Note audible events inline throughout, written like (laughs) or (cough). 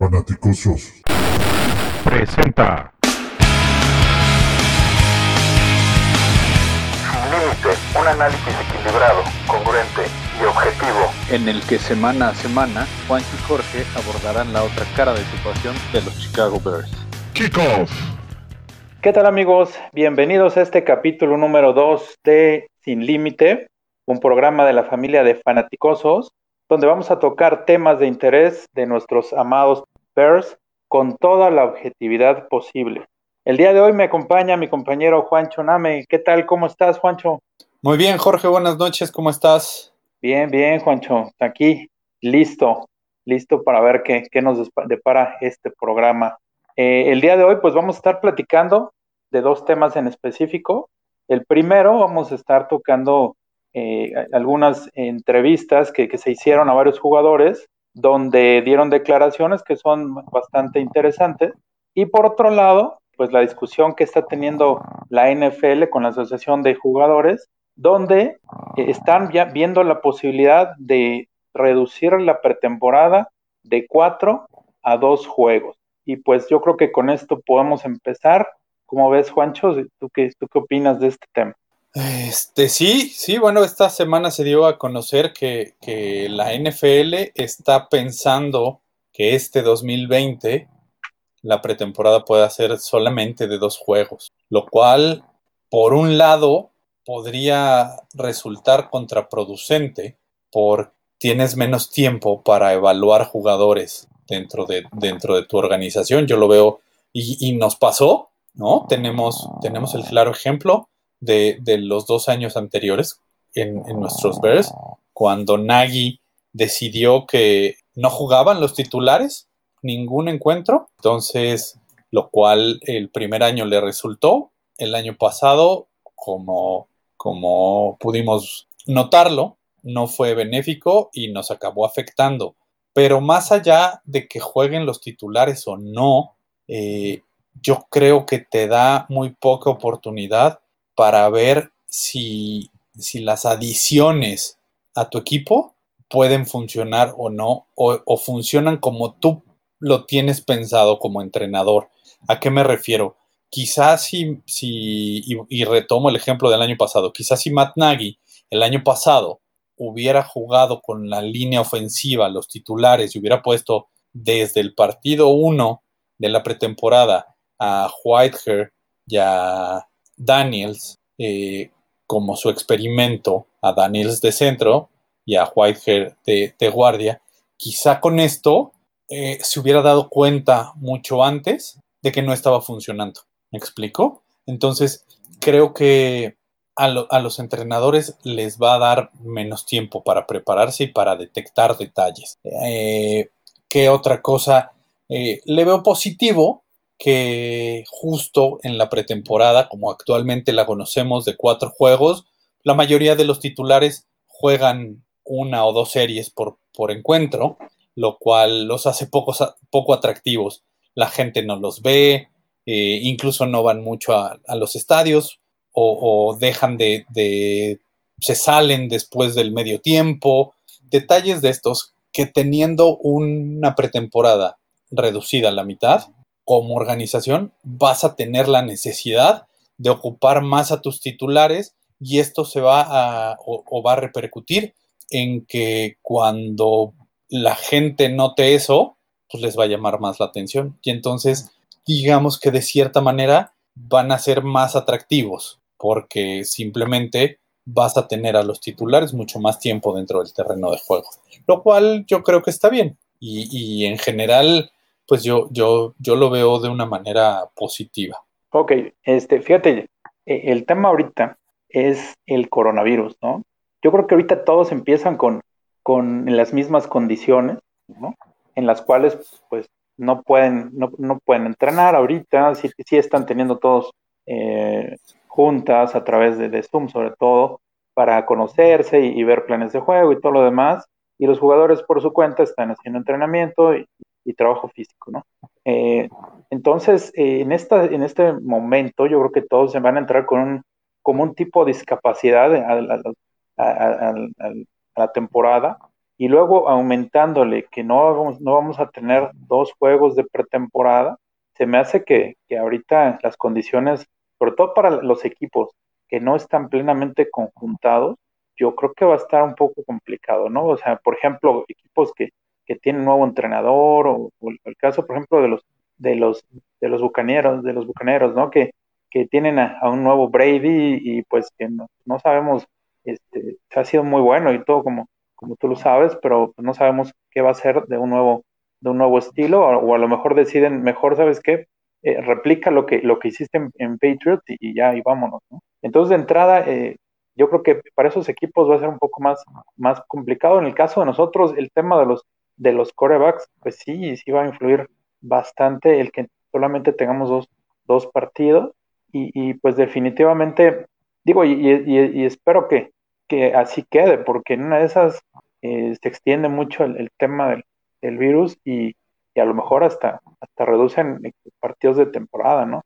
Fanaticosos. Presenta. Sin límite, un análisis equilibrado, congruente y objetivo. en el que semana a semana Juan y Jorge abordarán la otra cara de situación de los Chicago Bears. Kickoff. ¿Qué tal amigos? Bienvenidos a este capítulo número 2 de Sin Límite, un programa de la familia de fanaticosos, donde vamos a tocar temas de interés de nuestros amados Bears con toda la objetividad posible. El día de hoy me acompaña mi compañero Juancho Name. ¿Qué tal? ¿Cómo estás, Juancho? Muy bien, Jorge, buenas noches, ¿cómo estás? Bien, bien, Juancho. Aquí, listo, listo para ver qué, qué nos depara este programa. Eh, el día de hoy, pues vamos a estar platicando de dos temas en específico. El primero, vamos a estar tocando eh, algunas entrevistas que, que se hicieron a varios jugadores, donde dieron declaraciones que son bastante interesantes. Y por otro lado, pues la discusión que está teniendo la NFL con la Asociación de Jugadores, donde eh, están ya viendo la posibilidad de reducir la pretemporada de cuatro a dos juegos. Y pues yo creo que con esto podemos empezar. ¿Cómo ves, Juancho? ¿Tú qué, tú qué opinas de este tema? Este, sí, sí, bueno, esta semana se dio a conocer que, que la NFL está pensando que este 2020 la pretemporada pueda ser solamente de dos juegos, lo cual, por un lado, podría resultar contraproducente porque tienes menos tiempo para evaluar jugadores dentro de, dentro de tu organización. Yo lo veo y, y nos pasó, ¿no? Tenemos, tenemos el claro ejemplo de, de los dos años anteriores en, en nuestros Bears, cuando Nagy decidió que no jugaban los titulares ningún encuentro, entonces, lo cual el primer año le resultó, el año pasado, como, como pudimos notarlo, no fue benéfico y nos acabó afectando. Pero más allá de que jueguen los titulares o no, eh, yo creo que te da muy poca oportunidad para ver si, si las adiciones a tu equipo pueden funcionar o no, o, funcionan como tú lo tienes pensado como entrenador. ¿A qué me refiero? Quizás si, si y, y, retomo el ejemplo del año pasado, quizás si Matt Nagy el año pasado hubiera jugado con la línea ofensiva, los titulares, y hubiera puesto desde el partido 1 de la pretemporada a Whitehair y a Daniels eh, como su experimento, a Daniels de centro y a Whitehair de, guardia, quizá con esto eh, se hubiera dado cuenta mucho antes de que no estaba funcionando. ¿Me explico? Entonces, creo que a, lo, a, los entrenadores les va a dar menos tiempo para prepararse y para detectar detalles. Eh, ¿Qué otra cosa? Le veo positivo que justo en la pretemporada, como actualmente la conocemos de cuatro juegos, la mayoría de los titulares juegan una o dos series por, por encuentro, lo cual los hace poco, poco atractivos. La gente no los ve, eh, incluso no van mucho a, los estadios o, dejan de, de, se salen después del medio tiempo. Detalles de estos que teniendo una pretemporada reducida a la mitad, como organización vas a tener la necesidad de ocupar más a tus titulares y esto se va a o, va a repercutir en que cuando la gente note eso, pues les va a llamar más la atención. Y entonces, digamos que de cierta manera van a ser más atractivos, porque simplemente vas a tener a los titulares mucho más tiempo dentro del terreno de juego. Lo cual yo creo que está bien. Y en general, pues yo, yo, yo lo veo de una manera positiva. Ok, este, fíjate, el tema ahorita es el coronavirus, ¿no? Yo creo que ahorita todos empiezan con con las mismas condiciones, ¿no? En las cuales, pues, no pueden, no, no pueden entrenar ahorita, sí, sí, están teniendo todos eh, juntas a través de, de, Zoom, sobre todo, para conocerse y, y, ver planes de juego y todo lo demás, y los jugadores por su cuenta están haciendo entrenamiento y, y trabajo físico, ¿no? Eh, entonces, eh, en, esta, en este momento, yo creo que todos se van a entrar con un, como un tipo de discapacidad a la temporada y luego aumentándole que no vamos, no vamos a tener dos juegos de pretemporada, se me hace que, que ahorita las condiciones, sobre todo para los equipos que no están plenamente conjuntados, yo creo que va a estar un poco complicado, ¿no? O sea, por ejemplo, equipos que, que tienen nuevo entrenador, o, el caso, por ejemplo, de los de los de los bucaneros, de los bucaneros, ¿no? Que, que tienen a, un nuevo Brady y pues que no, no sabemos, este, ha sido muy bueno y todo como, como tú lo sabes, pero no sabemos qué va a ser de un nuevo, de un nuevo estilo, o, a lo mejor deciden, mejor, ¿sabes qué? Eh, replica lo que, lo que hiciste en, en Patriots y, ya, y vámonos, ¿no? Entonces, de entrada, eh, yo creo que para esos equipos va a ser un poco más, más complicado. En el caso de nosotros, el tema de los, de los corebacks, pues sí, sí va a influir bastante el que solamente tengamos dos, dos partidos y, pues definitivamente, digo, y, espero que, que así quede, porque en una de esas eh, se extiende mucho el, tema del, virus y, a lo mejor hasta, hasta reducen partidos de temporada, ¿no?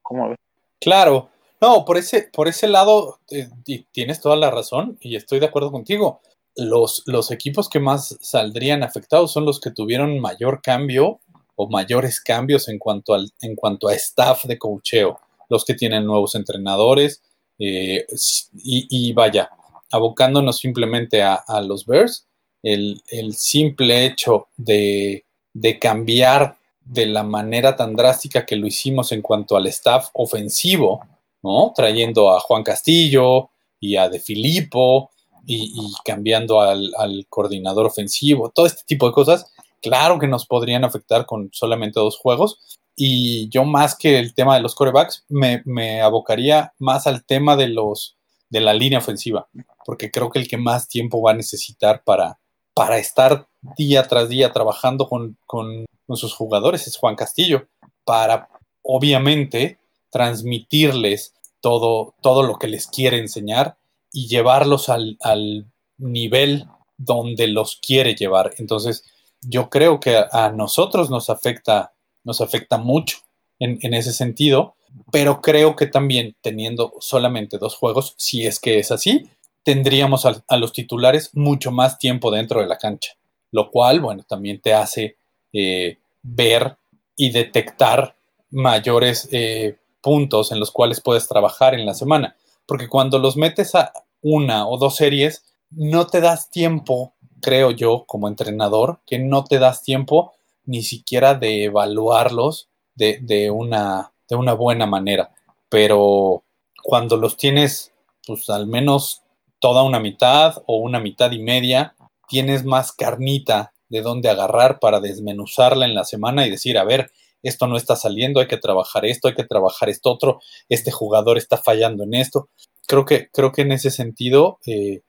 Claro, no, por ese, por ese lado eh, tienes toda la razón y estoy de acuerdo contigo. Los, los equipos que más saldrían afectados son los que tuvieron mayor cambio o mayores cambios en cuanto, al, en cuanto a staff de cocheo, los que tienen nuevos entrenadores eh, y, vaya, abocándonos simplemente a, los Bears, el, simple hecho de, de cambiar de la manera tan drástica que lo hicimos en cuanto al staff ofensivo, ¿no? Trayendo a Juan Castillo y a De Filippo y, cambiando al, coordinador ofensivo, todo este tipo de cosas, claro que nos podrían afectar con solamente dos juegos. Y yo más que el tema de los corebacks, me, me abocaría más al tema de los de la línea ofensiva, porque creo que el que más tiempo va a necesitar para, para estar día tras día trabajando con, con, con sus jugadores es Juan Castillo, para obviamente transmitirles todo, todo lo que les quiere enseñar y llevarlos al, nivel donde los quiere llevar. Entonces, yo creo que a, nosotros nos afecta, nos afecta mucho en, ese sentido, pero creo que también teniendo solamente dos juegos, si es que es así, tendríamos a, los titulares mucho más tiempo dentro de la cancha, lo cual, bueno, también te hace eh, ver y detectar mayores eh, puntos en los cuales puedes trabajar en la semana. Porque cuando los metes a una o dos series, no te das tiempo, creo yo, como entrenador, que no te das tiempo ni siquiera de evaluarlos de, una, de una buena manera. Pero cuando los tienes, pues al menos toda una mitad o una mitad y media, tienes más carnita de dónde agarrar para desmenuzarla en la semana y decir, a ver, esto no está saliendo, hay que trabajar esto, hay que trabajar esto otro, este jugador está fallando en esto. Creo que, creo que en ese sentido, eh,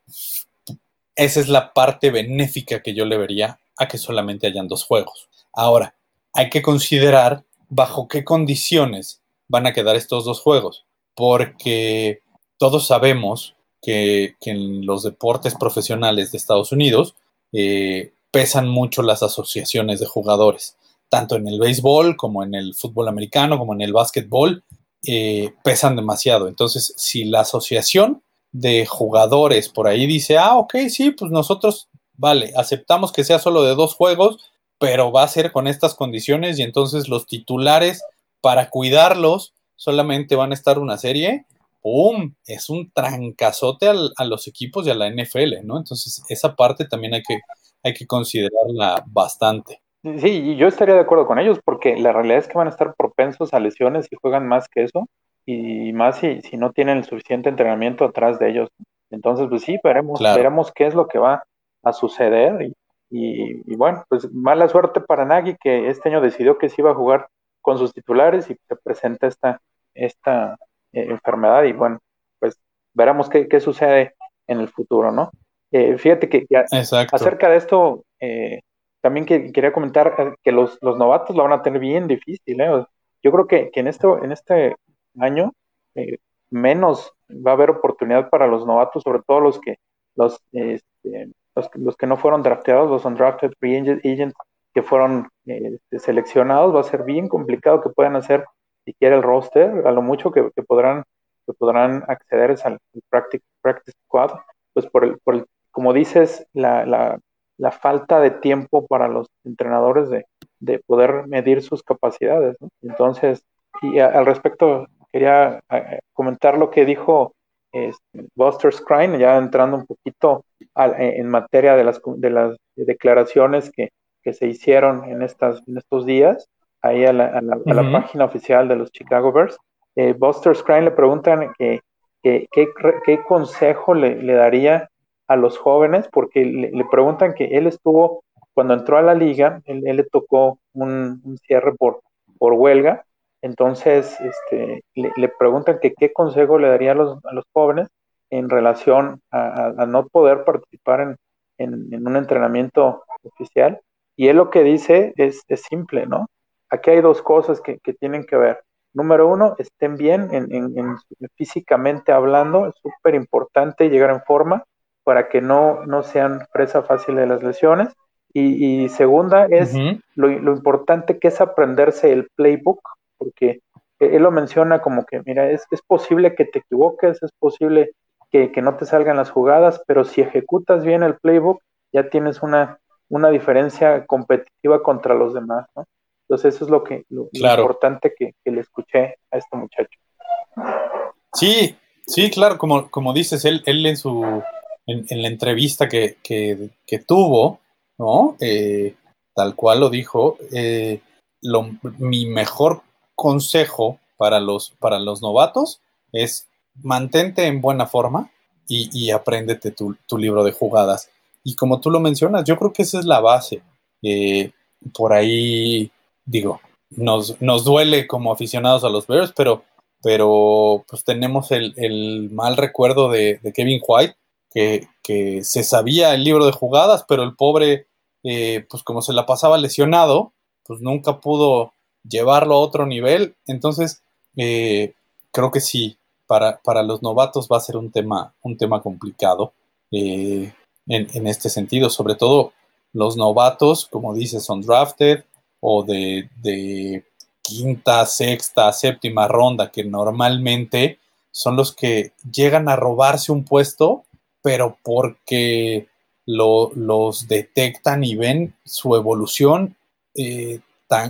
esa es la parte benéfica que yo le vería a que solamente hayan dos juegos. Ahora, hay que considerar bajo qué condiciones van a quedar estos dos juegos, porque todos sabemos que, en los deportes profesionales de Estados Unidos eh, pesan mucho las asociaciones de jugadores tanto en el béisbol como en el fútbol americano, como en el básquetbol, eh, pesan demasiado. Entonces, si la asociación de jugadores por ahí dice, ah, ok, sí, pues nosotros, vale, aceptamos que sea solo de dos juegos, pero va a ser con estas condiciones y entonces los titulares, para cuidarlos, solamente van a estar una serie, ¡pum! Es un trancazote a los equipos y a la NFL, ¿no? Entonces, esa parte también hay que, hay que considerarla bastante. Sí, yo estaría de acuerdo con ellos porque la realidad es que van a estar propensos a lesiones y juegan más que eso y más si, si no tienen el suficiente entrenamiento atrás de ellos. Entonces, pues sí, veremos, veremos qué es lo que va a suceder y, bueno, pues mala suerte para Nagy que este año decidió que se iba a jugar con sus titulares y se presenta esta, esta eh, enfermedad y bueno, pues veremos qué, qué, sucede en el futuro, ¿no? Eh, fíjate que, acerca de esto, eh, también que, quería comentar eh, que los, los, novatos lo van a tener bien difícil. ¿eh? Yo creo que, que, en, esto, en este año eh, menos va a haber oportunidad para los novatos, sobre todo los que los, este, los, que no fueron drafteados, los undrafted free agents que fueron este, seleccionados. Va a ser bien complicado que puedan hacer siquiera el roster, a lo mucho que, podrán que podrán acceder al practice, practice squad, pues por el, por el como dices, la, la la falta de tiempo para los entrenadores de, de poder medir sus capacidades. Entonces, y al respecto, quería comentar lo que dijo este, Buster Skrine, ya entrando un poquito en materia de las, de las declaraciones que, que se hicieron en, estas, en estos días, ahí a la, a la, página oficial de los Chicago Bears. Eh, Buster Skrine le preguntan que, que, qué consejo le, le, daría a los jóvenes, porque le, preguntan que él estuvo, cuando entró a la liga, él, le tocó un, un, cierre por, por huelga, entonces este, le, preguntan que qué consejo le daría a los, a los jóvenes en relación a, a, no poder participar en, en, en, un entrenamiento oficial. Y él lo que dice es, es simple, ¿no? Aquí hay dos cosas que, que tienen que ver. Número uno, estén bien en, en físicamente hablando, es súper importante llegar en forma para que no, no sean presa fácil de las lesiones. Y, segunda es lo, lo, importante que es aprenderse el playbook, porque él lo menciona como que, mira, es, es posible que te equivoques, es posible que, que, no te salgan las jugadas, pero si ejecutas bien el playbook, ya tienes una, una diferencia competitiva contra los demás, ¿no? Entonces eso es lo que lo, importante que, que, le escuché a este muchacho. Sí, sí, claro, como, como dices, él, él en su en, la entrevista que, tuvo, ¿no? Eh, tal cual lo dijo, eh, mi mejor consejo para los, para los novatos es mantente en buena forma y, y apréndete tu, libro de jugadas. Y como tú lo mencionas, yo creo que esa es la base. Eh, por ahí, digo, nos, nos, duele como aficionados a los Bears, pero, pero pues tenemos el, mal recuerdo de, Kevin White, que, se sabía el libro de jugadas, pero el pobre, eh, pues como se la pasaba lesionado, pues nunca pudo llevarlo a otro nivel. Entonces, eh, creo que sí, para, para, los novatos va a ser un tema, un tema complicado eh, en, este sentido. Sobre todo los novatos, como dices, son drafted o de, de quinta, sexta, séptima ronda, que normalmente son los que llegan a robarse un puesto pero porque los detectan y ven su evolución eh,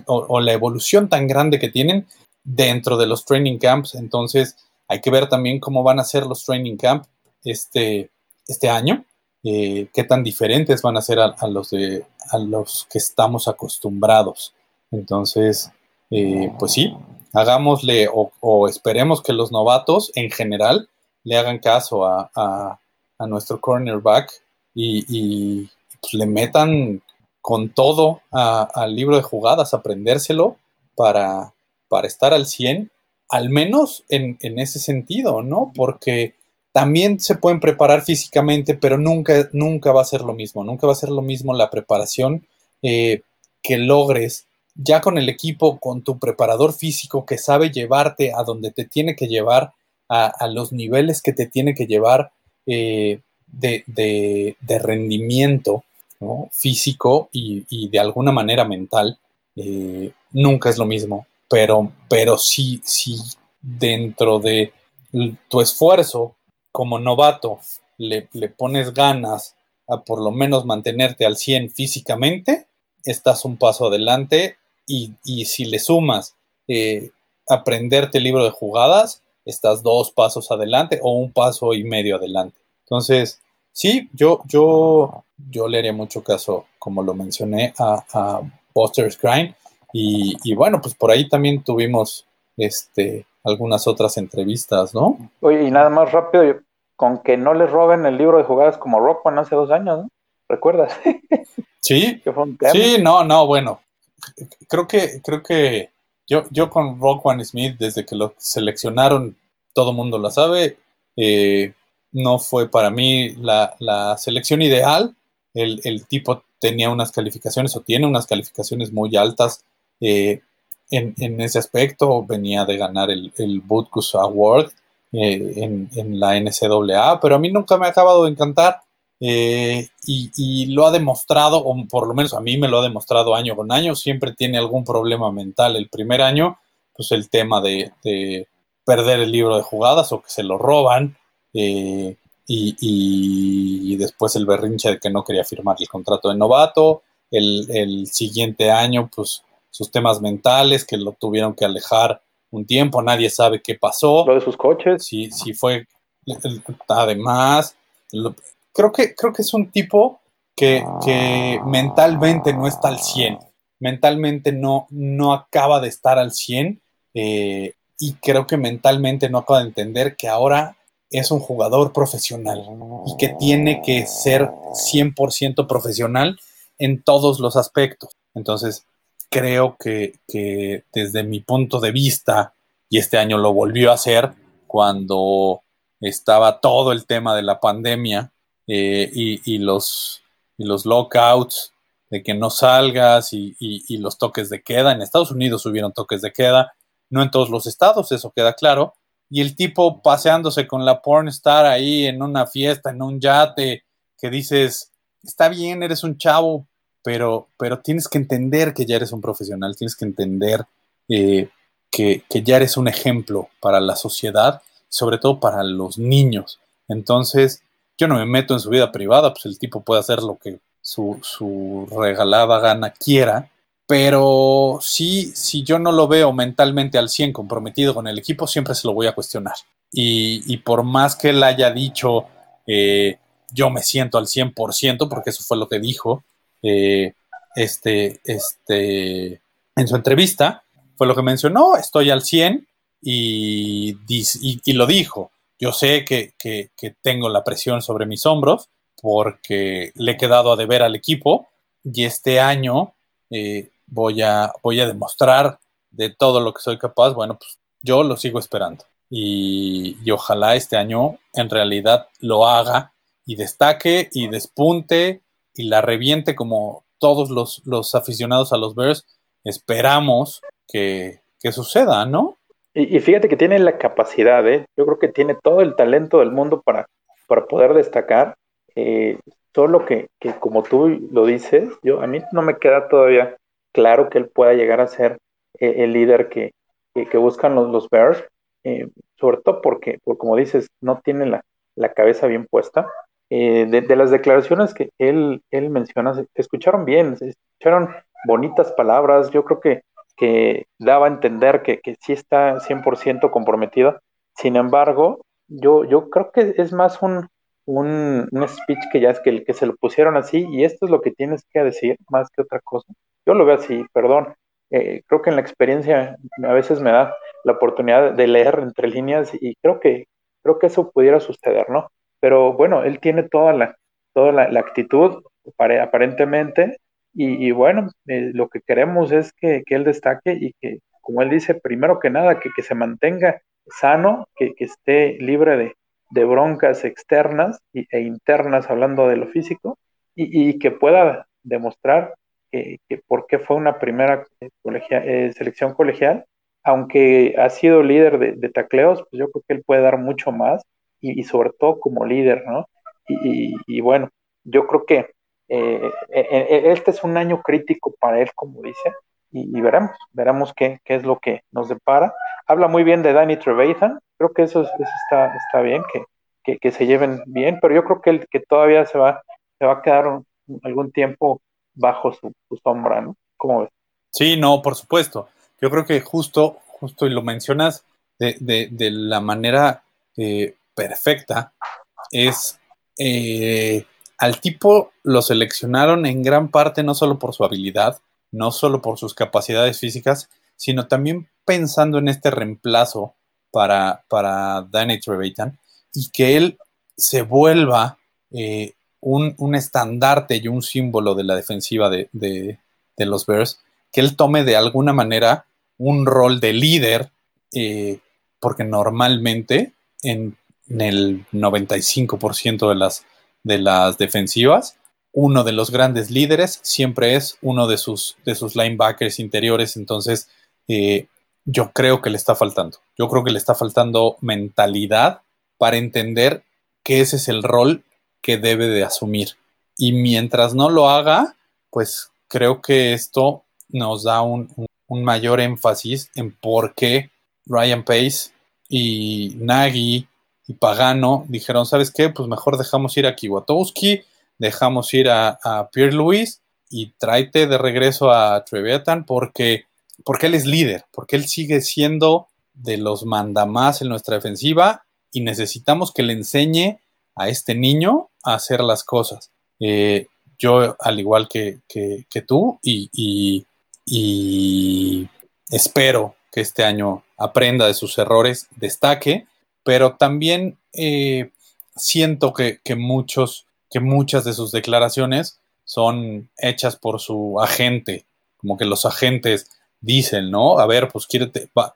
o, la evolución tan grande que tienen dentro de los training camps. Entonces hay que ver también cómo van a ser los training camps este, este año, eh, qué tan diferentes van a ser a, los de, a los que estamos acostumbrados. Entonces, eh, pues sí, hagámosle o, esperemos que los novatos en general le hagan caso a a nuestro cornerback y, pues, le metan con todo al libro de jugadas, aprendérselo para, para estar al 100, al menos en, ese sentido, ¿no? Porque también se pueden preparar físicamente, pero nunca, nunca va a ser lo mismo, nunca va a ser lo mismo la preparación eh, que logres ya con el equipo, con tu preparador físico que sabe llevarte a donde te tiene que llevar, a, a los niveles que te tiene que llevar, eh, de, rendimiento físico y, de alguna manera mental, eh, nunca es lo mismo, pero, pero sí, sí dentro de tu esfuerzo como novato le, pones ganas a por lo menos mantenerte al 100 físicamente, estás un paso adelante y, si le sumas eh, aprenderte el libro de jugadas, estás dos pasos adelante o un paso y medio adelante. Entonces, sí, yo, yo, yo le haría mucho caso, como lo mencioné, a, a Buster Scrine. Y, bueno, pues por ahí también tuvimos este, algunas otras entrevistas, ¿no? Oye, y nada más rápido, con que no le roben el libro de jugadas como Rockman hace dos años, ¿no? ¿Recuerdas? (laughs) Sí, sí, no, no, bueno, creo que, creo que yo, yo con Rockman Smith, desde que lo seleccionaron, todo mundo lo sabe, eh, no fue para mí la, selección ideal. El, tipo tenía unas calificaciones o tiene unas calificaciones muy altas eh, en, ese aspecto. Venía de ganar el, el Award eh, en, la NCAA, pero a mí nunca me ha acabado de encantar. Eh, y, lo ha demostrado, o por lo menos a mí me lo ha demostrado año con año, siempre tiene algún problema mental. El primer año, pues el tema de, de perder el libro de jugadas o que se lo roban, eh, y, y, después el berrinche de que no quería firmar el contrato de novato, el, el, siguiente año, pues sus temas mentales que lo tuvieron que alejar un tiempo, nadie sabe qué pasó. Lo de sus coches. Sí, sí fue, además, lo, creo, que, creo que es un tipo que, que mentalmente no está al 100, mentalmente no, no acaba de estar al 100 eh, y creo que mentalmente no acaba de entender que ahora es un jugador profesional y que tiene que ser 100% profesional en todos los aspectos. Entonces, creo que, que, desde mi punto de vista, y este año lo volvió a hacer cuando estaba todo el tema de la pandemia eh, y, los, los lockouts, de que no salgas y, y los toques de queda. En Estados Unidos hubieron toques de queda, no en todos los estados, eso queda claro, y el tipo paseándose con la porn star ahí en una fiesta, en un yate, que dices, está bien, eres un chavo, pero, pero tienes que entender que ya eres un profesional, tienes que entender eh, que, que, ya eres un ejemplo para la sociedad, sobre todo para los niños. Entonces, yo no me meto en su vida privada, pues el tipo puede hacer lo que su, su regalada gana quiera, pero sí, si yo no lo veo mentalmente al 100 comprometido con el equipo, siempre se lo voy a cuestionar. Y, y por más que él haya dicho, eh, yo me siento al 100%, porque eso fue lo que dijo eh, este, este, en su entrevista, fue lo que mencionó, estoy al 100 y, y, y lo dijo. Yo sé que, que, tengo la presión sobre mis hombros porque le he quedado a deber al equipo y este año eh, voy a, voy a demostrar de todo lo que soy capaz, bueno, pues yo lo sigo esperando. Y, y, ojalá este año en realidad lo haga y destaque y despunte y la reviente como todos los, los aficionados a los Bears esperamos que, que suceda, ¿no? Y, fíjate que tiene la capacidad, ¿eh? yo creo que tiene todo el talento del mundo para, para poder destacar. Eh, solo que, que, como tú lo dices, yo a mí no me queda todavía claro que él pueda llegar a ser eh, el líder que, que, buscan los, los Bears, eh, sobre todo porque, por, como dices, no tiene la, la cabeza bien puesta. Eh, de, las declaraciones que él, él menciona, escucharon bien, escucharon bonitas palabras, yo creo que, que daba a entender que, que sí está 100% comprometido. Sin embargo, yo, yo creo que es más un, un, un, speech que ya es que, que se lo pusieron así y esto es lo que tienes que decir más que otra cosa. Yo lo veo así, perdón. Eh, creo que en la experiencia a veces me da la oportunidad de leer entre líneas y creo que, creo que eso pudiera suceder, ¿no? Pero bueno, él tiene toda la, toda la actitud, aparentemente, y, bueno, eh, lo que queremos es que, que, él destaque y que, como él dice, primero que nada, que, que se mantenga sano, que, que esté libre de, de broncas externas y, e internas, hablando de lo físico, y, y que pueda demostrar que, que, por qué fue una primera eh, selección colegial, aunque ha sido líder de, de, tacleos, pues yo creo que él puede dar mucho más y, y sobre todo como líder, ¿no? Y, y bueno, yo creo que eh, eh, este es un año crítico para él, como dice, y, veremos, veremos qué, es lo que nos depara. Habla muy bien de Danny Trevathan, creo que eso, está, bien, que, se lleven bien, pero yo creo que, él, que todavía se va, se va a quedar algún tiempo bajo su, sombra, ¿no? Sí, no, por supuesto. Yo creo que justo, justo y lo mencionas de, la manera eh, perfecta, es eh, al tipo lo seleccionaron en gran parte no solo por su habilidad, no solo por sus capacidades físicas, sino también pensando en este reemplazo para, para Danny Trevathan y que él se vuelva eh, un, un, estandarte y un símbolo de la defensiva de, de, los Bears, que él tome de alguna manera un rol de líder, eh, porque normalmente en, en el 95% de las, de las defensivas, uno de los grandes líderes siempre es uno de sus, de sus linebackers interiores, entonces eh, yo creo que le está faltando. Yo creo que le está faltando mentalidad para entender que ese es el rol que debe de asumir. Y mientras no lo haga, pues creo que esto nos da un, un mayor énfasis en por qué Ryan Pace y Nagy y Pagano dijeron, ¿sabes qué? Pues mejor dejamos ir a Kiwatowski, dejamos ir a, Pierre Louis y tráete de regreso a Trevetan porque, porque él es líder, porque él sigue siendo de los mandamás en nuestra defensiva y necesitamos que le enseñe a este niño a hacer las cosas. Eh, yo, al igual que, tú, y, y, espero que este año aprenda de sus errores, destaque, pero también eh, siento que, muchos, que muchas de sus declaraciones son hechas por su agente, como que los agentes dicen, ¿no? A ver, pues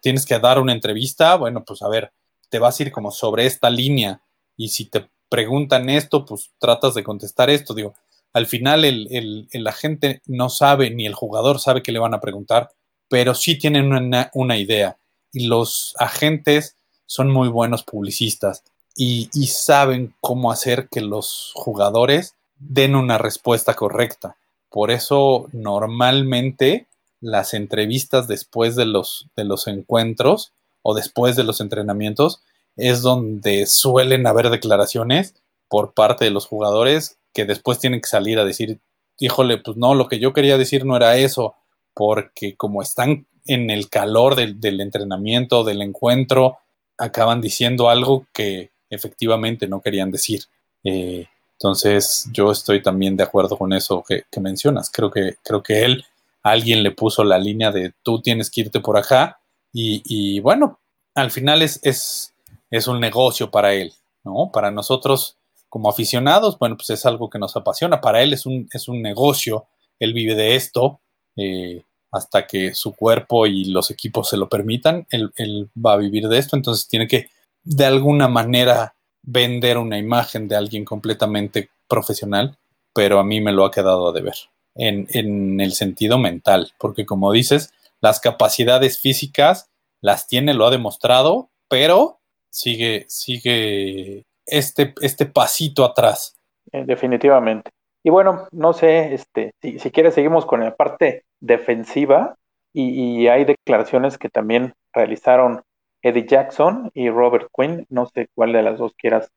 tienes que dar una entrevista, bueno, pues a ver, te vas a ir como sobre esta línea y si te preguntan esto, pues tratas de contestar esto, digo, al final el, agente no sabe ni el jugador sabe qué le van a preguntar, pero sí tienen una, una idea y los agentes son muy buenos publicistas y, saben cómo hacer que los jugadores den una respuesta correcta. Por eso normalmente las entrevistas después de los, de los encuentros o después de los entrenamientos es donde suelen haber declaraciones por parte de los jugadores que después tienen que salir a decir, híjole, pues no, lo que yo quería decir no era eso, porque como están en el calor del, del entrenamiento, del encuentro, acaban diciendo algo que efectivamente no querían decir. Eh, entonces, yo estoy también de acuerdo con eso que, mencionas. Creo que, creo que él, alguien le puso la línea de tú tienes que irte por acá. Y, bueno, al final es, es, es, un negocio para él, ¿no? Para nosotros como aficionados, bueno, pues es algo que nos apasiona. Para él es un, es un negocio. Él vive de esto. Eh, hasta que su cuerpo y los equipos se lo permitan, él, él va a vivir de esto. Entonces tiene que, de alguna manera, vender una imagen de alguien completamente profesional, pero a mí me lo ha quedado a deber en, en el sentido mental, porque como dices, las capacidades físicas las tiene, lo ha demostrado, pero sigue, sigue este, este pasito atrás. Eh, definitivamente. Y bueno, no sé, este, si, si quieres seguimos con la parte defensiva y, y, hay declaraciones que también realizaron Eddie Jackson y Robert Quinn. No sé cuál de las dos quieras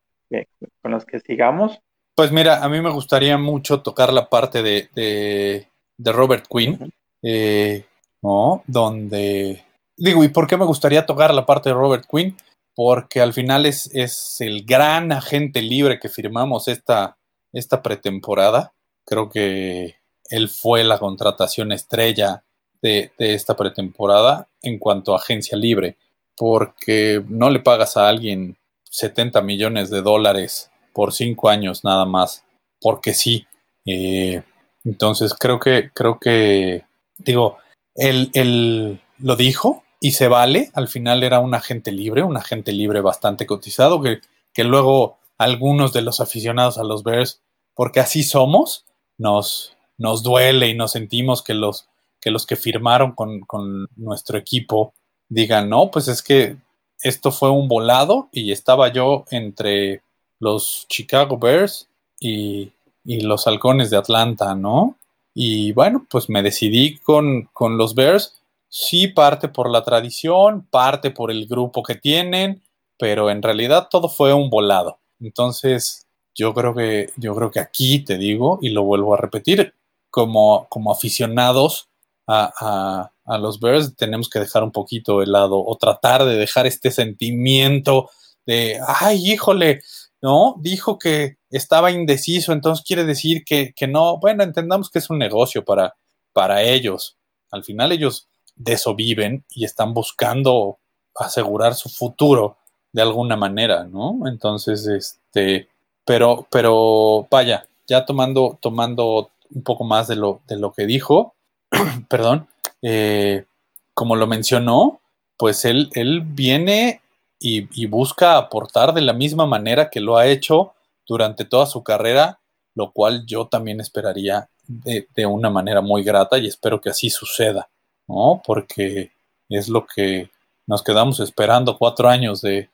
con las que sigamos. Pues mira, a mí me gustaría mucho tocar la parte de, de, Robert Quinn, eh, ¿no? Donde... Digo, ¿y por qué me gustaría tocar la parte de Robert Quinn? Porque al final es, es el gran agente libre que firmamos esta, esta pretemporada. Creo que él fue la contratación estrella de, esta pretemporada en cuanto a agencia libre porque no le pagas a alguien 70 millones de dólares por cinco años nada más, porque sí. Eh, entonces creo que, creo que, digo, él, él, lo dijo y se vale. Al final era un agente libre, un agente libre bastante cotizado, que, que luego algunos de los aficionados a los Bears, porque así somos, nos, nos duele y nos sentimos que los que, los que firmaron con, con nuestro equipo digan, no, pues es que esto fue un volado y estaba yo entre los Chicago Bears y, los halcones de Atlanta, ¿no? Y bueno, pues me decidí con, con, los Bears, sí parte por la tradición, parte por el grupo que tienen, pero en realidad todo fue un volado. Entonces, yo creo que, yo creo que aquí te digo, y lo vuelvo a repetir, como, como aficionados a, a los Bears tenemos que dejar un poquito de lado o tratar de dejar este sentimiento de, ay, híjole, ¿no? Dijo que estaba indeciso, entonces quiere decir que, no. Bueno, entendamos que es un negocio para, para ellos. Al final ellos de eso viven y están buscando asegurar su futuro de alguna manera, ¿no? Entonces, este, pero, pero vaya, ya tomando, tomando un poco más de lo, de lo que dijo, (clears throat) perdón, eh, como lo mencionó, pues él, él viene y, busca aportar de la misma manera que lo ha hecho durante toda su carrera, lo cual yo también esperaría de, una manera muy grata y espero que así suceda, ¿no? Porque es lo que nos quedamos esperando cuatro años de,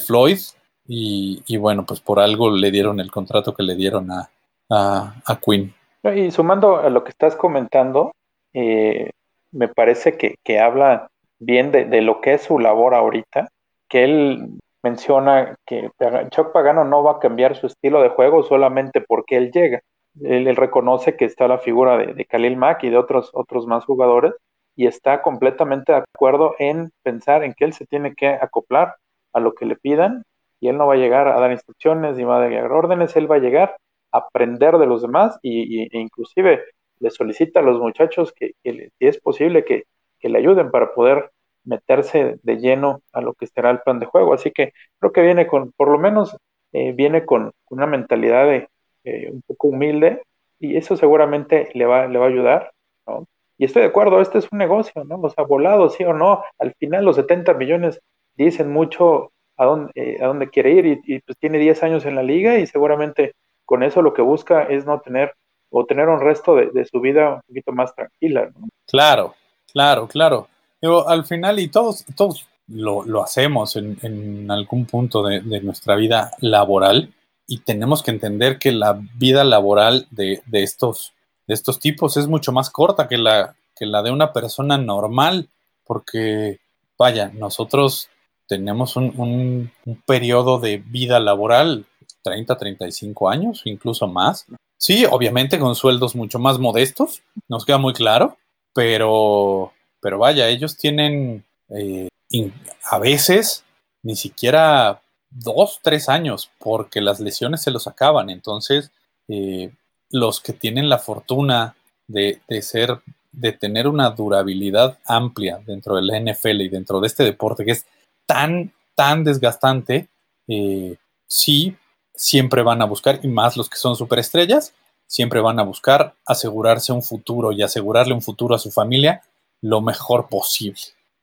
Floyd y, bueno, pues por algo le dieron el contrato que le dieron a, a, Quinn. Y sumando a lo que estás comentando, eh, me parece que, habla bien de, lo que es su labor ahorita, que él menciona que Chuck Pagano no va a cambiar su estilo de juego solamente porque él llega. Él, reconoce que está la figura de, de, Khalil Mack y de otros, otros más jugadores y está completamente de acuerdo en pensar en que él se tiene que acoplar a lo que le pidan y él no va a llegar a dar instrucciones ni va a dar órdenes, él va a llegar a aprender de los demás y, e inclusive le solicita a los muchachos que, es posible que, que le ayuden para poder meterse de lleno a lo que será el plan de juego. Así que creo que viene con, por lo menos, eh, viene con una mentalidad de, eh, un poco humilde y eso seguramente le va, le va a ayudar, ¿no? Y estoy de acuerdo, este es un negocio, ¿no? O sea, volado, sí o no, al final los 70 millones dicen mucho a dónde, eh, a dónde quiere ir y, pues tiene 10 años en la liga y seguramente con eso lo que busca es no tener o tener un resto de, su vida un poquito más tranquila, ¿no? Claro, claro, claro. Al final, y todos, todos lo, hacemos en, algún punto de, nuestra vida laboral, y tenemos que entender que la vida laboral de, estos, de estos tipos es mucho más corta que la, que la de una persona normal, porque, vaya, nosotros tenemos un, un, periodo de vida laboral 30, 35 años, incluso más. Sí, obviamente con sueldos mucho más modestos, nos queda muy claro, pero pero vaya, ellos tienen eh, a veces ni siquiera dos, tres años, porque las lesiones se los acaban. Entonces, eh, los que tienen la fortuna de, ser, de tener una durabilidad amplia dentro de la NFL y dentro de este deporte que es tan, tan desgastante, eh, sí, siempre van a buscar, y más los que son superestrellas, siempre van a buscar asegurarse un futuro y asegurarle un futuro a su familia lo mejor posible.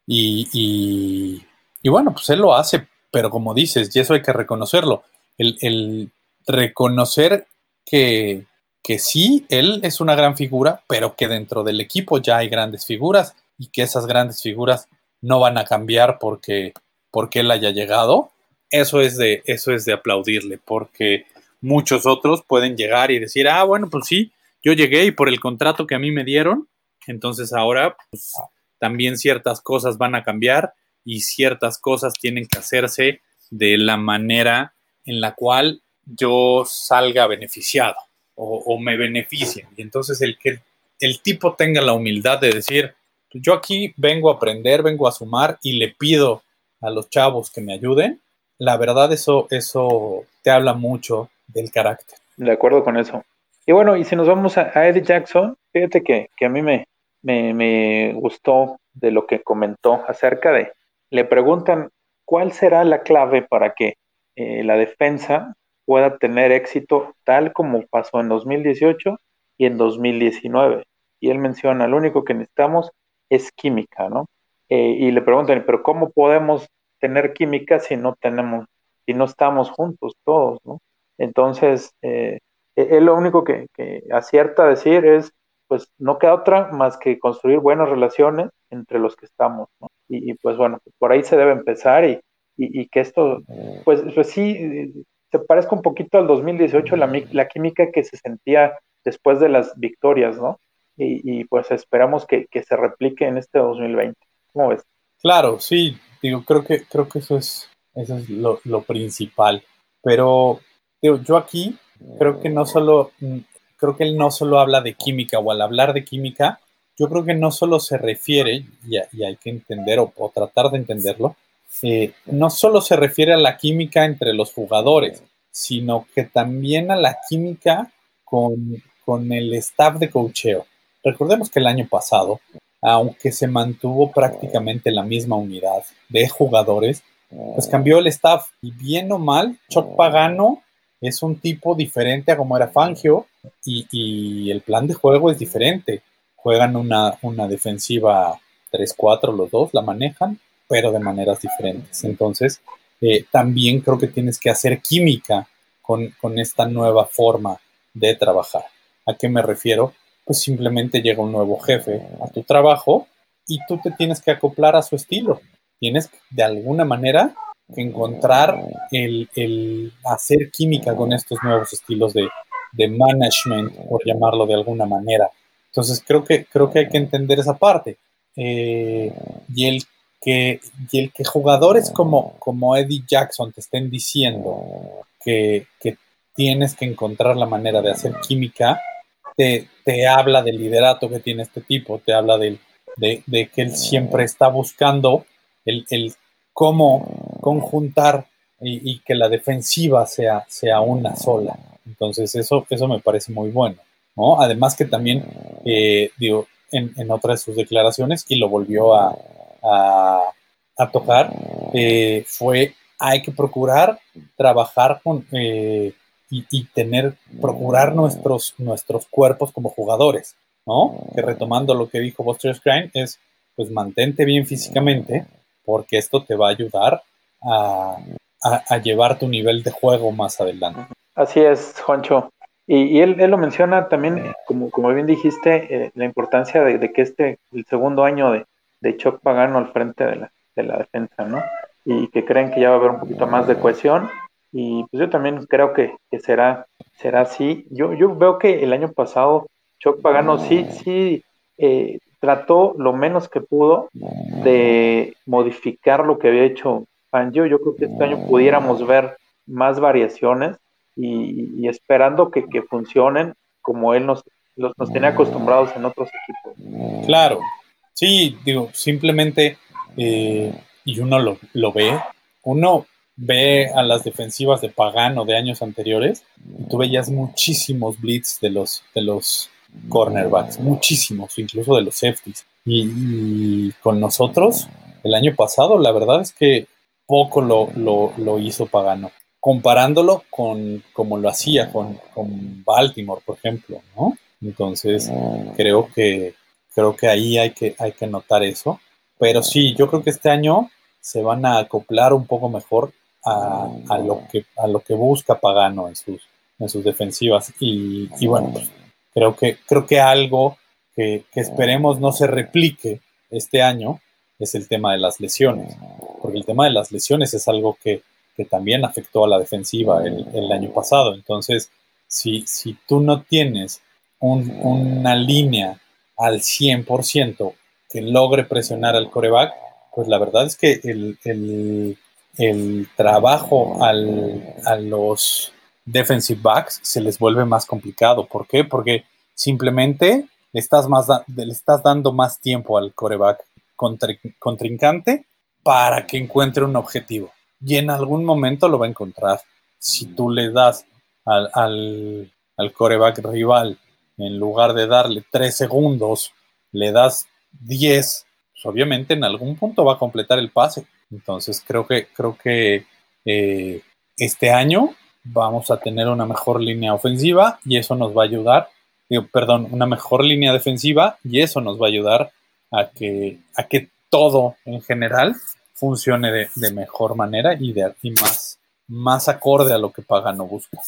Y, bueno, pues él lo hace, pero como dices, y eso hay que reconocerlo, el, reconocer que, que sí, él es una gran figura, pero que dentro del equipo ya hay grandes figuras y que esas grandes figuras no van a cambiar porque, porque él haya llegado, eso es, de, eso es de aplaudirle, porque muchos otros pueden llegar y decir, ah, bueno, pues sí, yo llegué y por el contrato que a mí me dieron, entonces ahora pues, también ciertas cosas van a cambiar y ciertas cosas tienen que hacerse de la manera en la cual yo salga beneficiado o, me beneficien. Y entonces el que el tipo tenga la humildad de decir, yo aquí vengo a aprender, vengo a sumar y le pido a los chavos que me ayuden, la verdad eso, eso te habla mucho del carácter. De acuerdo con eso. Y bueno, y si nos vamos a, Eddie Jackson, fíjate que, que a mí me, me, gustó de lo que comentó acerca de, le preguntan cuál será la clave para que eh, la defensa pueda tener éxito tal como pasó en 2018 y en 2019. Y él menciona, lo único que necesitamos es química, ¿no? Eh, y le preguntan, pero ¿cómo podemos tener química si no tenemos, si no estamos juntos todos. Entonces, eh, e-, él lo único que, acierta a decir es, pues no queda otra más que construir buenas relaciones entre los que estamos, ¿no? y, pues bueno, por ahí se debe empezar y, y, que esto, pues, pues sí, se parezca un poquito al 2018, la, la química que se sentía después de las victorias, ¿no? Y, pues esperamos que, que, se replique en este 2020. Claro, sí, digo, creo que, creo que eso es, eso es lo, lo principal. Pero digo, yo aquí creo que no solo creo que él no solo habla de química o al hablar de química, yo creo que no solo se refiere, y, hay que entender o, tratar de entenderlo, eh, no solo se refiere a la química entre los jugadores, sino que también a la química con, con el staff de cocheo. Recordemos que el año pasado, aunque se mantuvo prácticamente la misma unidad de jugadores, pues cambió el staff y bien o mal, Chuck Pagano es un tipo diferente a como era Fangio y, el plan de juego es diferente. Juegan una, defensiva 3-4 los dos, la manejan, pero de maneras diferentes. Entonces, eh, también creo que tienes que hacer química con, con esta nueva forma de trabajar. ¿A qué me refiero? Pues simplemente llega un nuevo jefe a tu trabajo y tú te tienes que acoplar a su estilo. Tienes de alguna manera encontrar el, hacer química con estos nuevos estilos de, management, por llamarlo de alguna manera. Entonces creo que, creo que hay que entender esa parte. Eh, y, el, que, y el que jugadores como, como Eddie Jackson te estén diciendo que, que tienes que encontrar la manera de hacer química, te, te habla del liderato que tiene este tipo, te habla de, que él siempre está buscando el, el cómo conjuntar y, que la defensiva sea, sea una sola. Entonces eso, eso me parece muy bueno. ¿no? Además que también, eh, en, en, otra de sus declaraciones, y lo volvió a, a, a tocar, eh, fue hay que procurar trabajar con eh, y, y, tener, procurar nuestros, nuestros cuerpos como jugadores, ¿no? Que retomando lo que dijo Buster Scrine es, pues mantente bien físicamente, porque esto te va a ayudar a, a, a llevar tu nivel de juego más adelante. Así es, Juancho. Y, y él, él, lo menciona también, como, como bien dijiste, eh, la importancia de, de, que este, el segundo año de, de Choc Pagano al frente de la, de la defensa, ¿no? Y que creen que ya va a haber un poquito más de cohesión. Y pues yo también creo que, que será, será así. Yo, yo veo que el año pasado Choc Pagano sí, sí eh, trató lo menos que pudo de modificar lo que había hecho Fangio. Yo creo que este año pudiéramos ver más variaciones y, y esperando que, que, funcionen como él nos, los, nos tenía acostumbrados en otros equipos. Claro, sí, digo, simplemente, eh, y uno lo, lo, ve, uno ve a las defensivas de Pagano de años anteriores y tú veías muchísimos blitz de los, de los cornerbacks, muchísimos, incluso de los safeties. Y, y con nosotros, el año pasado, la verdad es que poco lo, lo, lo hizo Pagano comparándolo con como lo hacía con, con, Baltimore, por ejemplo, ¿no? Entonces, creo que creo que ahí hay que, hay que notar eso. Pero sí, yo creo que este año se van a acoplar un poco mejor a, a lo, que, a lo que busca Pagano en sus, en sus defensivas. Y, bueno, pues, creo, que, creo que algo que, que esperemos no se replique este año es el tema de las lesiones. Porque el tema de las lesiones es algo que, que también afectó a la defensiva el, el año pasado. Entonces, si, si tú no tienes un, una línea al 100% que logre presionar al coreback, pues la verdad es que el, el, el trabajo al, a los defensive backs se les vuelve más complicado. ¿Por qué? Porque simplemente le estás, más le estás dando más tiempo al coreback contrincante para que encuentre un objetivo y en algún momento lo va a encontrar. Si tú le das al, al, al coreback rival, en lugar de darle 3 segundos, le das 10, pues obviamente en algún punto va a completar el pase. Entonces creo que, creo que eh, este año vamos a tener una mejor línea ofensiva y eso nos va a ayudar, perdón, una mejor línea defensiva y eso nos va a ayudar a que, a que todo en general funcione de, de mejor manera y, de, y más, más acorde a lo que Pagano busca.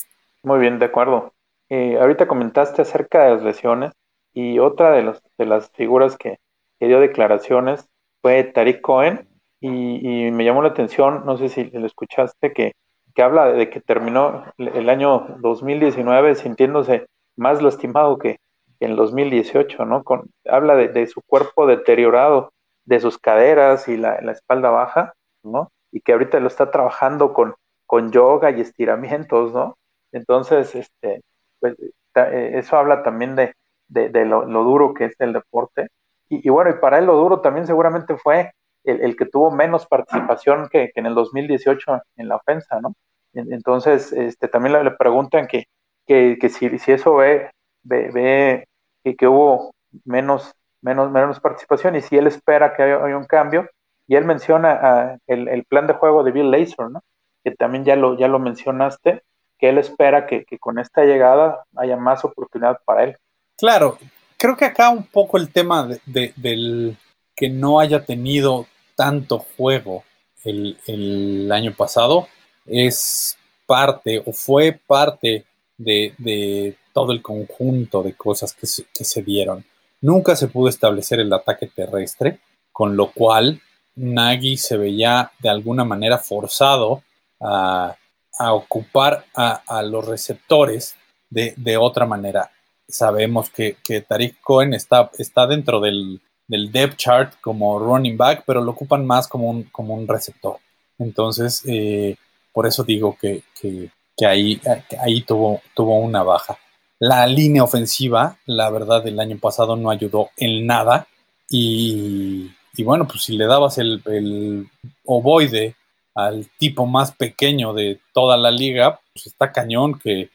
Muy bien, de acuerdo. Eh, ahorita comentaste acerca de las lesiones y otra de, los, de las figuras que, que, dio declaraciones fue Tariq Cohen y, y, me llamó la atención, no sé si lo escuchaste, que, que habla de que terminó el año 2019 sintiéndose más lastimado que, en 2018, ¿no? Con, habla de, de, su cuerpo deteriorado de sus caderas y la, la, espalda baja, ¿no? Y que ahorita lo está trabajando con, con yoga y estiramientos, ¿no? Entonces, este, pues, eso habla también de, de, de lo, lo, duro que es el deporte. Y, y, bueno, y para él lo duro también seguramente fue el, el que tuvo menos participación que, que, en el 2018 en la ofensa, ¿no? Entonces, este, también le, preguntan que, que, que si, si, eso ve, ve, ve que, que hubo menos menos, menos participación y si él espera que haya, un cambio. Y él menciona uh, el, el, plan de juego de Bill Lazor, ¿no? que también ya lo, ya lo mencionaste, que él espera que, que, con esta llegada haya más oportunidad para él. Claro, creo que acá un poco el tema de, de, del que no haya tenido tanto juego el, el año pasado es parte o fue parte de, de, todo el conjunto de cosas que se, que se dieron. Nunca se pudo establecer el ataque terrestre, con lo cual Nagy se veía de alguna manera forzado a, a ocupar a, a, los receptores de, de, otra manera. Sabemos que, que Tariq Cohen está, está dentro del, del depth chart como running back, pero lo ocupan más como un, como un receptor. Entonces, eh, por eso digo que, que, ahí, ahí tuvo, tuvo una baja. La línea ofensiva, la verdad, el año pasado no ayudó en nada. Y, bueno, pues si le dabas el, el ovoide al tipo más pequeño de toda la liga, pues está cañón que,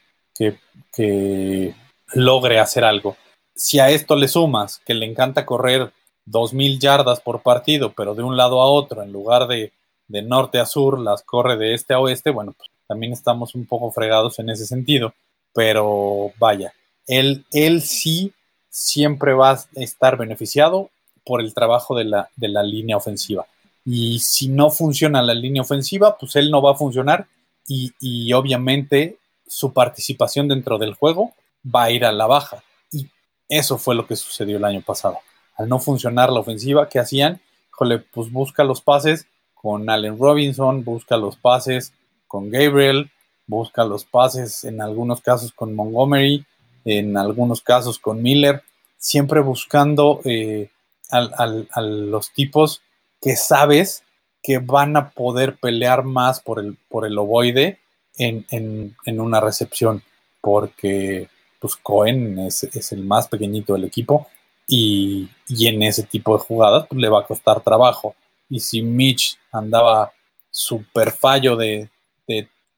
que, logre hacer algo. Si a esto le sumas que le encanta correr 2.000 yardas por partido, pero de un lado a otro, en lugar de, de norte a sur, las corre de este a oeste, bueno, pues también estamos un poco fregados en ese sentido, pero vaya, él, él sí siempre va a estar beneficiado por el trabajo de la, de la línea ofensiva. Y si no funciona la línea ofensiva, pues él no va a funcionar y, y obviamente su participación dentro del juego va a ir a la baja. Y eso fue lo que sucedió el año pasado. Al no funcionar la ofensiva, ¿qué hacían? Híjole, pues busca los pases con Allen Robinson, busca los pases con Gabriel, busca los pases en algunos casos con Montgomery, en algunos casos con Miller, siempre buscando eh, a los tipos que sabes que van a poder pelear más por el, por el ovoide en, una recepción, porque pues Cohen es, el más pequeñito del equipo y, en ese tipo de jugadas pues, le va a costar trabajo. Y si Mitch andaba super fallo de,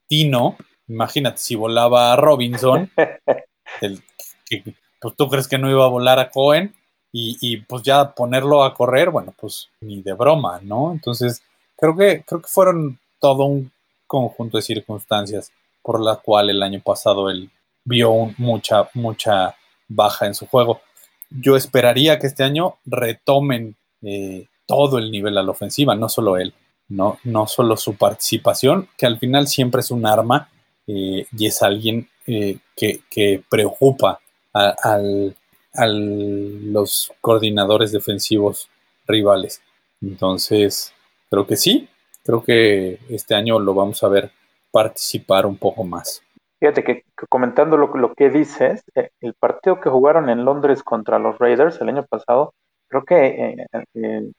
Tino, imagínate si volaba a Robinson, (laughs) el, pues tú crees que no iba a volar a Cohen y, y, pues ya ponerlo a correr, bueno, pues ni de broma, ¿no? Entonces, creo que, creo que fueron todo un conjunto de circunstancias por la cual el año pasado él vio mucha, mucha baja en su juego. Yo esperaría que este año retomen eh, todo el nivel a la ofensiva, no solo él, no, no solo su participación, que al final siempre es un arma eh, y es alguien eh, que, preocupa a, los coordinadores defensivos rivales. Entonces, creo que sí, creo que este año lo vamos a ver participar un poco más. Fíjate que, comentando lo, que dices, eh, el partido que jugaron en Londres contra los Raiders el año pasado, creo que eh, eh,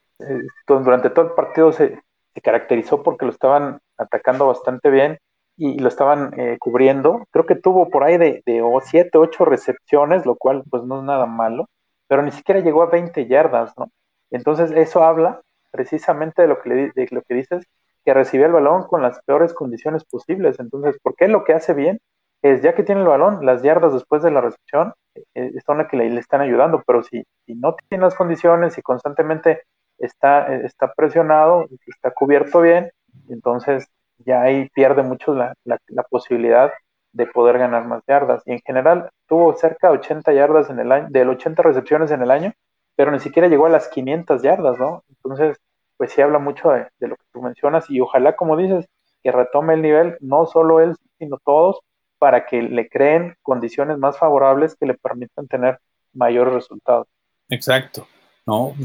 durante todo el partido se, caracterizó porque lo estaban atacando bastante bien y, lo estaban cubriendo. Creo que tuvo por ahí de, de 7, 8 recepciones, lo cual pues no es nada malo, pero ni siquiera llegó a 20 yardas, ¿no? Entonces eso habla precisamente de lo que, le, de lo que dices, que recibía el balón con las peores condiciones posibles. Entonces, ¿por qué lo que hace bien? Es ya que tiene el balón, las yardas después de la recepción eh, son que le, están ayudando, pero si, no tiene las condiciones y constantemente está, eh, está presionado, está cubierto bien, entonces ya ahí pierde mucho la, la, posibilidad de poder ganar más yardas. Y en general tuvo cerca de 80 yardas en el año, del 80 recepciones en el año, pero ni siquiera llegó a las 500 yardas, ¿no? Entonces, pues sí habla mucho de, lo que tú mencionas y ojalá, como dices, que retome el nivel, no solo él, sino todos, para que le creen condiciones más favorables que le permitan tener mayores resultados. Exacto, ¿no?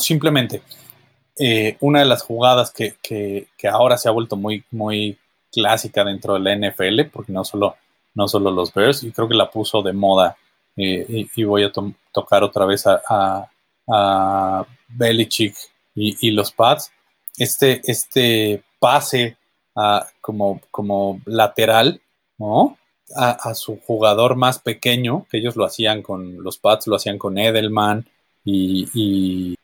simplemente, eh, una de las jugadas que, ahora se ha vuelto muy, muy clásica dentro de la NFL, porque no solo, no solo los Bears, y creo que la puso de moda, eh, y, voy a tocar otra vez a, a Belichick y, los Pats, este, este pase como, como lateral, ¿no? A, su jugador más pequeño, que ellos lo hacían con los Pats, lo hacían con Edelman y,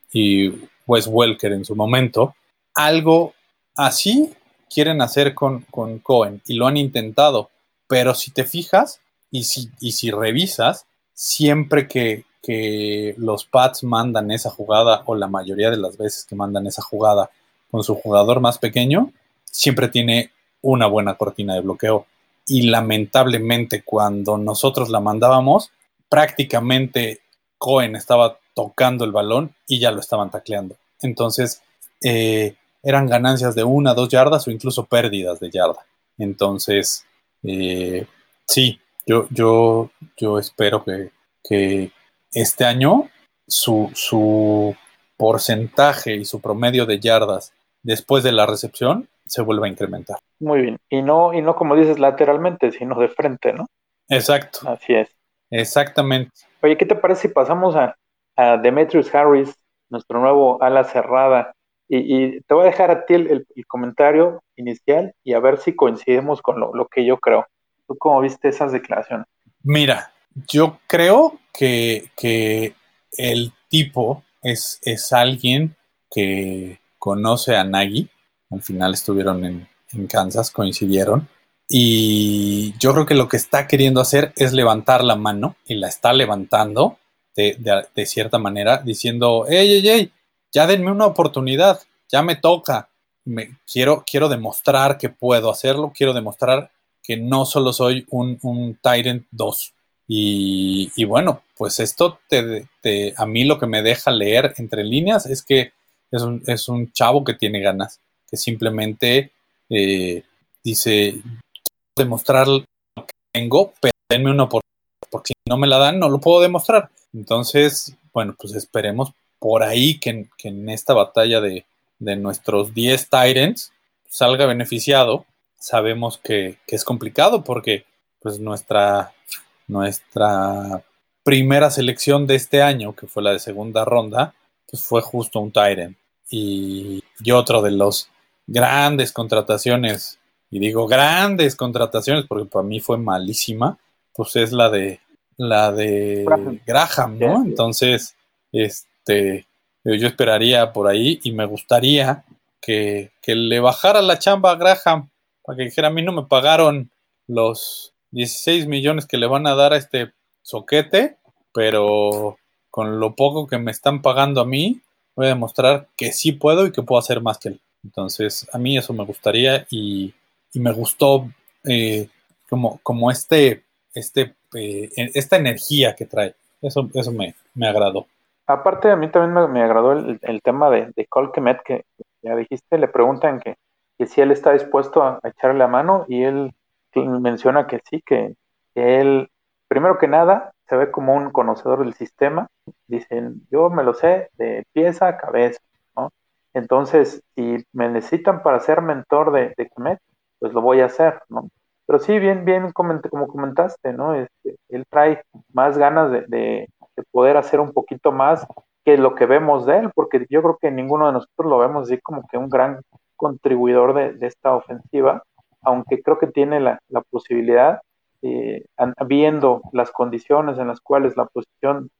Wes Welker en su momento. Algo así quieren hacer con, con Cohen y lo han intentado, pero si te fijas y si, y si revisas, siempre que, que los Pats mandan esa jugada, o la mayoría de las veces que mandan esa jugada con su jugador más pequeño, siempre tiene una buena cortina de bloqueo. Y lamentablemente cuando nosotros la mandábamos, prácticamente Cohen estaba tocando el balón y ya lo estaban tacleando. Entonces, eh, eran ganancias de una, dos yardas o incluso pérdidas de yarda. Entonces, eh, sí, yo, yo, yo espero que, que, este año su, porcentaje y su promedio de yardas después de la recepción se vuelve a incrementar. Muy bien. Y no, y no como dices lateralmente, sino de frente, ¿no? Exacto. Así es. Exactamente. Oye, ¿qué te parece si pasamos a, Demetrius Harris? nuestro nuevo ala cerrada. Y, te voy a dejar a ti el, comentario inicial y a ver si coincidimos con lo, que yo creo. ¿Tú cómo viste esas declaraciones? Mira, yo creo que, que el tipo es, es alguien que conoce a Nagy. Al final estuvieron en, Kansas, coincidieron. Y yo creo que lo que está queriendo hacer es levantar la mano y la está levantando de, cierta manera, diciendo, hey, hey, hey, ya denme una oportunidad, ya me toca, me, quiero, quiero demostrar que puedo hacerlo, quiero demostrar que no solo soy un, un Tyrant 2. Y, bueno, pues esto te, a mí lo que me deja leer entre líneas es que es un, es un chavo que tiene ganas, que simplemente eh, dice, demostrar lo que tengo, pero denme una oportunidad, porque si no me la dan, no lo puedo demostrar. Entonces, bueno, pues esperemos por ahí que, en esta batalla de, nuestros 10 Tyrants salga beneficiado. Sabemos que, es complicado porque pues nuestra, nuestra primera selección de este año, que fue la de segunda ronda, pues fue justo un Tyrant. Y, y otro de los grandes contrataciones, y digo grandes contrataciones porque para mí fue malísima, pues es la de la de Graham, ¿no? Entonces, este, yo esperaría por ahí y me gustaría que, le bajara la chamba a Graham para que dijera, a mí no me pagaron los 16 millones que le van a dar a este soquete, pero con lo poco que me están pagando a mí, voy a demostrar que sí puedo y que puedo hacer más que él. Entonces, a mí eso me gustaría y, me gustó eh, como, como este, este eh, esta energía que trae. Eso, eso me, me agradó. Aparte, a mí también me, agradó el, tema de, de Colquemet, que ya dijiste, le preguntan que, si él está dispuesto a, echarle la mano y él menciona que sí, que, él, primero que nada, se ve como un conocedor del sistema. Dicen, yo me lo sé de pieza a cabeza. Entonces, si me necesitan para ser mentor de, de pues lo voy a hacer, ¿no? Pero sí, bien, bien, como comentaste, ¿no? Este, él trae más ganas de, poder hacer un poquito más que lo que vemos de él, porque yo creo que ninguno de nosotros lo vemos así como que un gran contribuidor de, esta ofensiva, aunque creo que tiene la, posibilidad, eh, viendo las condiciones en las cuales la posición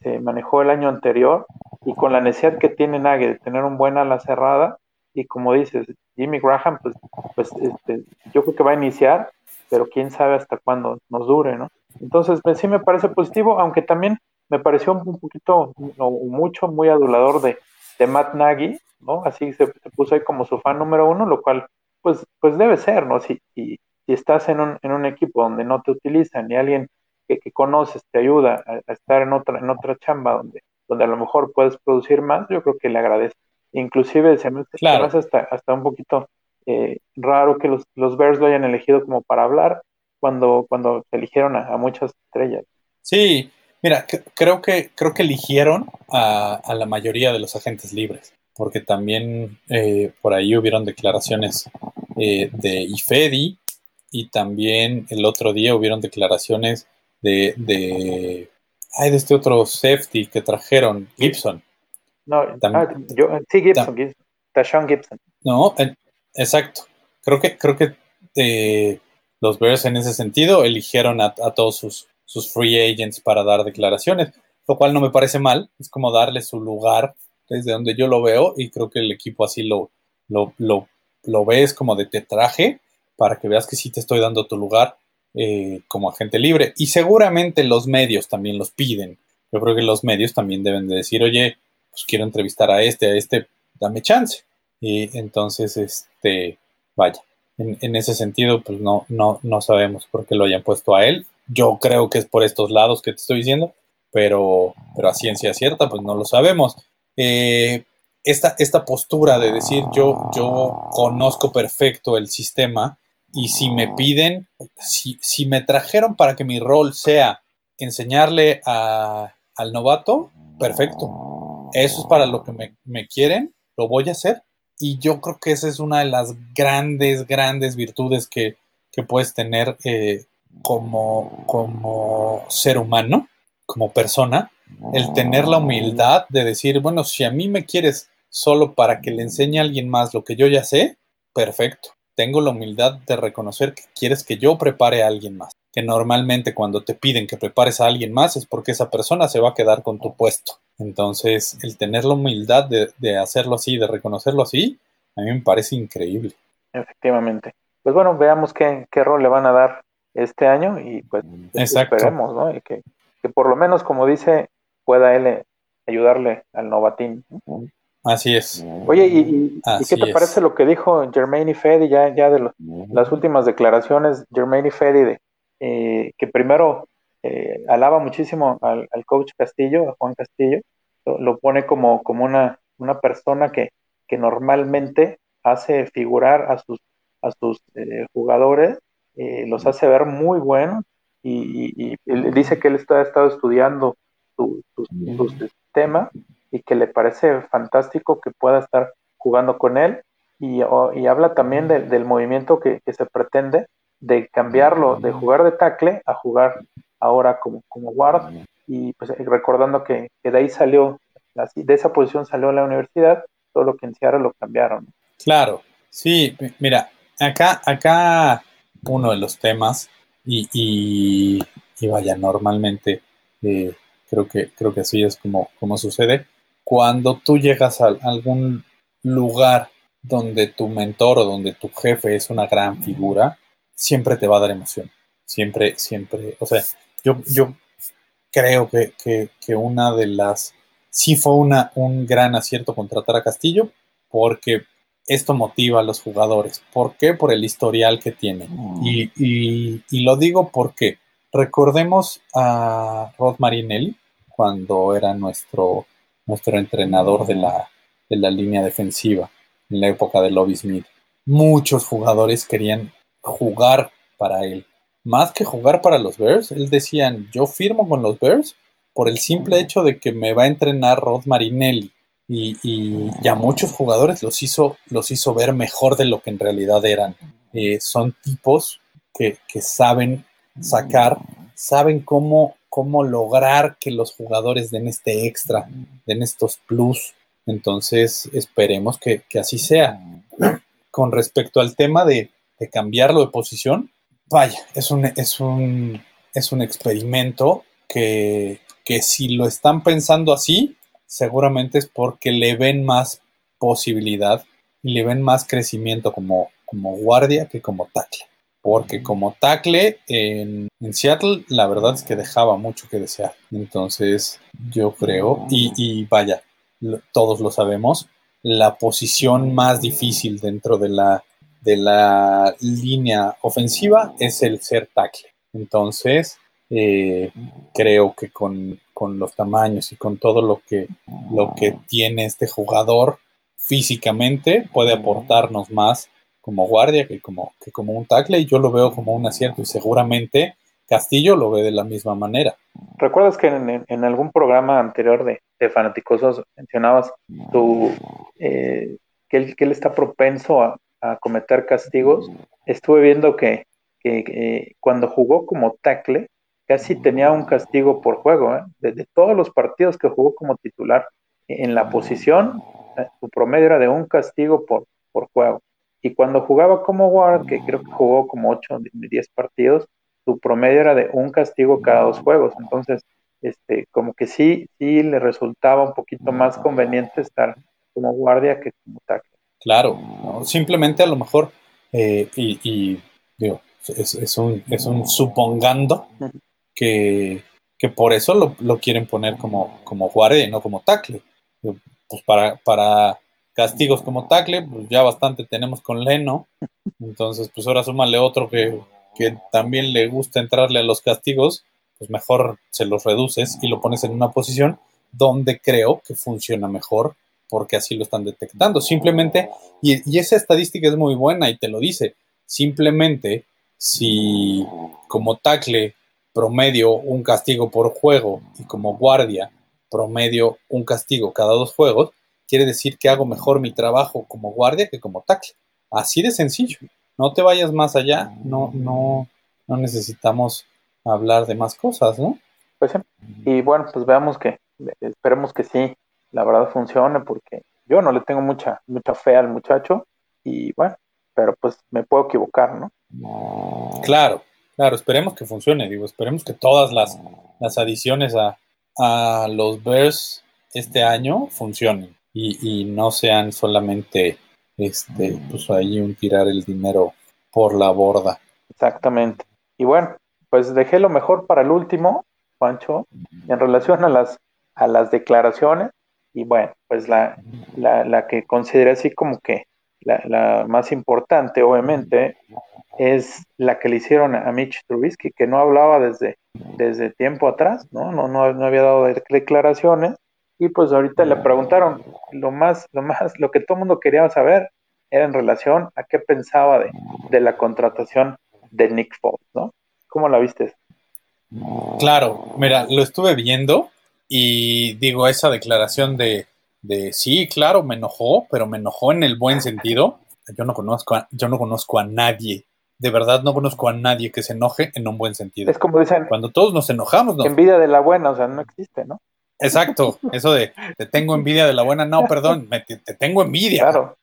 se manejó el año anterior y con la necesidad que tiene Nagy de tener un buen ala cerrada, y como dices, Jimmy Graham, pues, pues este, yo creo que va a iniciar, pero quién sabe hasta cuándo nos dure, ¿no? Entonces, pues, sí me parece positivo, aunque también me pareció un poquito, o mucho, muy adulador de, de Matt Nagy, ¿no? Así se, puso ahí como su fan número uno, lo cual, pues, pues debe ser, ¿no? Si, si, si estás en un, en un equipo donde no te utilizan y alguien que, que conoces te ayuda a, estar en otra, en otra chamba donde, donde a lo mejor puedes producir más, yo creo que le agradezco. Inclusive se me, hace hasta, hasta un poquito eh, raro que los, los Bears lo hayan elegido como para hablar cuando, cuando eligieron a, muchas estrellas. Sí, mira, creo que, creo que eligieron a, la mayoría de los agentes libres, porque también eh, por ahí hubieron declaraciones eh, de IFEDI y también el otro día hubieron declaraciones de, de, ay, de este otro safety que trajeron, Gibson. No, ah, sí, Gibson, Gibson, Gibson. No, exacto. Creo que, creo que eh, los Bears en ese sentido eligieron a, todos sus, sus, free agents para dar declaraciones, lo cual no me parece mal. Es como darle su lugar desde donde yo lo veo y creo que el equipo así lo, lo, lo, lo ves como de te traje para que veas que sí te estoy dando tu lugar eh, como agente libre. Y seguramente los medios también los piden. Yo creo que los medios también deben de decir, oye, pues quiero entrevistar a este, a este, dame chance. Y entonces, este, vaya, en, ese sentido, pues no, no, no sabemos por qué lo hayan puesto a él. Yo creo que es por estos lados que te estoy diciendo, pero, pero a ciencia cierta, pues no lo sabemos. Eh, esta, esta, postura de decir yo, yo conozco perfecto el sistema y si me piden, si, si me trajeron para que mi rol sea enseñarle a, al novato, perfecto eso es para lo que me, quieren, lo voy a hacer. Y yo creo que esa es una de las grandes, grandes virtudes que, puedes tener eh, como, como ser humano, como persona, el tener la humildad de decir, bueno, si a mí me quieres solo para que le enseñe a alguien más lo que yo ya sé, perfecto. Tengo la humildad de reconocer que quieres que yo prepare a alguien más. Que normalmente cuando te piden que prepares a alguien más es porque esa persona se va a quedar con tu puesto. Entonces, el tener la humildad de, de hacerlo así, de reconocerlo así, a mí me parece increíble. Efectivamente. Pues bueno, veamos qué, qué rol le van a dar este año y pues Exacto. esperemos, ¿no? Y que, que por lo menos, como dice, pueda él eh, ayudarle al novatín. Así es. Oye, ¿y, y- y Así qué te es. parece lo que dijo Germaine Fedi ya, ya de los- las últimas declaraciones? Germaine Fedi de eh, que primero eh, alaba muchísimo al, al coach Castillo, a Juan Castillo, lo, lo pone como, como una, una persona que, que normalmente hace figurar a sus, a sus eh, jugadores, eh, los hace ver muy buenos y, y- y él dice que él está, ha estado estudiando su, su- su sistema y que le parece fantástico que pueda estar jugando con él y, o- y habla también de- del movimiento que, que se pretende de cambiarlo de jugar de tackle a jugar ahora como, como guard y pues eh, recordando que, que de ahí salió, de esa posición salió la universidad, todo lo que en Seattle lo cambiaron. Claro, sí, mi- mira, acá, acá uno de los temas, y, y- y vaya, normalmente eh, creo que, creo que así es como, como sucede. Cuando tú llegas a algún lugar donde tu mentor o donde tu jefe es una gran figura, siempre te va a dar emoción. Siempre, siempre, o sea, yo, yo creo que, que, que una de las, sí fue una, un gran acierto contratar a Castillo, porque esto motiva a los jugadores. ¿Por qué? Por el historial que tiene. Y, y- y lo digo porque recordemos a Rod Marinelli cuando era nuestro, nuestro entrenador de la, de la línea defensiva en la época de Lobby Smith. Muchos jugadores querían jugar para él. Más que jugar para los Bears, él decían, yo firmo con los Bears por el simple hecho de que me va a entrenar Rod Marinelli y, y- y a muchos jugadores los hizo, los hizo ver mejor de lo que en realidad eran. Eh, son tipos que, que saben sacar, saben cómo, cómo lograr que los jugadores den este extra, den estos plus. Entonces esperemos que, que así sea. Con respecto al tema de, de cambiarlo de posición, vaya, es un, es un, es un experimento que, que si lo están pensando así, seguramente es porque le ven más posibilidad y le ven más crecimiento como, como guardia que como tackle. Porque como tackle en, Seattle, la verdad es que dejaba mucho que desear. Entonces, yo creo, y, y vaya, todos lo sabemos, la posición más difícil dentro de la, de la línea ofensiva es el ser tackle. Entonces, eh, creo que con, con los tamaños y con todo lo que, lo que tiene este jugador físicamente, puede aportarnos más como guardia que como, que como un tackle, y yo lo veo como un acierto, y seguramente Castillo lo ve de la misma manera. ¿Recuerdas que en, algún programa anterior de, de Fanaticosos mencionabas tu, eh, que, él, está propenso a, cometer castigos? Estuve viendo que, que, que cuando jugó como tackle, casi tenía un castigo por juego. ¿eh? Desde todos los partidos que jugó como titular en la posición, eh, su promedio era de un castigo por, por juego. Y cuando jugaba como guard, que creo que jugó como 8 de 10 partidos, su promedio era de un castigo cada dos juegos. Entonces, este, como que sí, sí le resultaba un poquito más conveniente estar como guardia que como tackle. Claro, simplemente a lo mejor, eh, y, digo, es, un, es un supongando que, que por eso lo, lo, quieren poner como, como guardia no como tackle. Pues para, para castigos como tackle, pues ya bastante tenemos con Leno. Entonces, pues ahora súmale otro que, también le gusta entrarle a los castigos, pues mejor se los reduces y lo pones en una posición donde creo que funciona mejor porque así lo están detectando. Simplemente, y, y, esa estadística es muy buena y te lo dice, simplemente si como tackle promedio un castigo por juego y como guardia promedio un castigo cada dos juegos, quiere decir que hago mejor mi trabajo como guardia que como tackle. Así de sencillo. No te vayas más allá, no, no, no necesitamos hablar de más cosas, ¿no? Pues sí. Y bueno, pues veamos que, esperemos que sí, la verdad funcione, porque yo no le tengo mucha, mucha fe al muchacho, y bueno, pero pues me puedo equivocar, ¿no? Claro, claro, esperemos que funcione, digo, esperemos que todas las, las adiciones a, a los Bears este año funcionen y, y no sean solamente este, pues ahí un tirar el dinero por la borda. Exactamente. Y bueno, pues dejé lo mejor para el último, Pancho, en relación a las, a las declaraciones. Y bueno, pues la, la, la que consideré así como que la, la, más importante, obviamente, es la que le hicieron a Mitch Trubisky, que no hablaba desde, desde tiempo atrás, ¿no? No, no, no había dado declaraciones. Y pues ahorita le preguntaron lo más, lo más, lo que todo el mundo quería saber era en relación a qué pensaba de, de la contratación de Nick Foles, ¿no? ¿Cómo la viste? Claro, mira, lo estuve viendo y digo, esa declaración de, de sí, claro, me enojó, pero me enojó en el buen sentido. Yo no conozco a, yo no conozco a nadie, de verdad no conozco a nadie que se enoje en un buen sentido. Es como dicen, cuando todos nos enojamos, ¿no? envidia de la buena, o sea, no existe, ¿no? Exacto, eso de te tengo envidia de la buena, no, perdón, me, te, te, tengo envidia. Claro.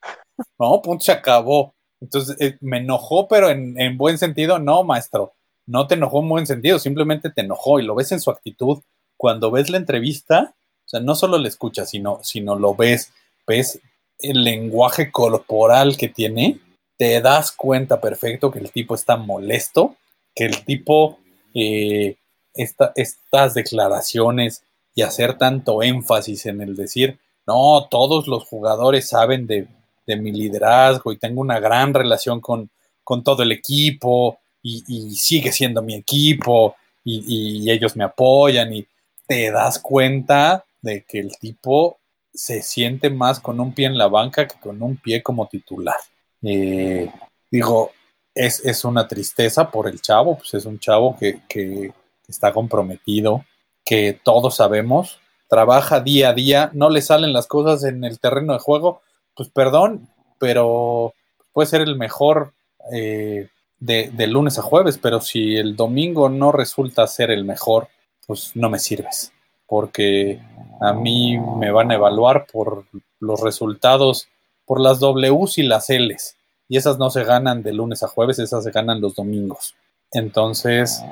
No, punto, se acabó. Entonces, eh, me enojó, pero en, en, buen sentido, no, maestro, no te enojó en buen sentido, simplemente te enojó y lo ves en su actitud. Cuando ves la entrevista, o sea, no solo le escuchas, sino, sino lo ves, ves el lenguaje corporal que tiene, te das cuenta perfecto que el tipo está molesto, que el tipo, eh, esta, estas declaraciones y hacer tanto énfasis en el decir, no, todos los jugadores saben de, de mi liderazgo y tengo una gran relación con, con todo el equipo y, sigue siendo mi equipo y, y, ellos me apoyan y te das cuenta de que el tipo se siente más con un pie en la banca que con un pie como titular. Eh, digo, es, es, una tristeza por el chavo, pues es un chavo que, que está comprometido, que todos sabemos, trabaja día a día, no le salen las cosas en el terreno de juego, pues perdón, pero puede ser el mejor eh, de, de, lunes a jueves, pero si el domingo no resulta ser el mejor, pues no me sirves, porque a mí me van a evaluar por los resultados, por las Ws y las Ls, y esas no se ganan de lunes a jueves, esas se ganan los domingos. Entonces,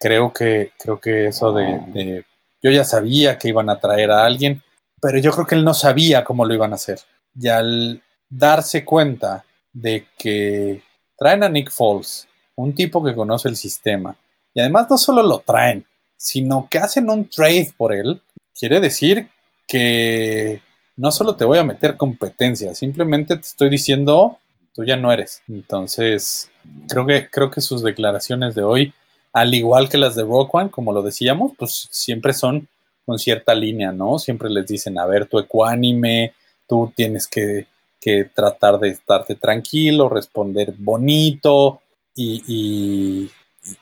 creo que, creo que eso de, yo ya sabía que iban a traer a alguien, pero yo creo que él no sabía cómo lo iban a hacer. Y al darse cuenta de que traen a Nick Foles, un tipo que conoce el sistema, y además no solo lo traen, sino que hacen un trade por él, quiere decir que no solo te voy a meter competencia, simplemente te estoy diciendo, tú ya no eres. Entonces, creo que, creo que sus declaraciones de hoy al igual que las de Rock One, como lo decíamos, pues siempre son con cierta línea, ¿no? Siempre les dicen, a ver, tu ecuánime, tú tienes que, que tratar de estarte tranquilo, responder bonito, y, y,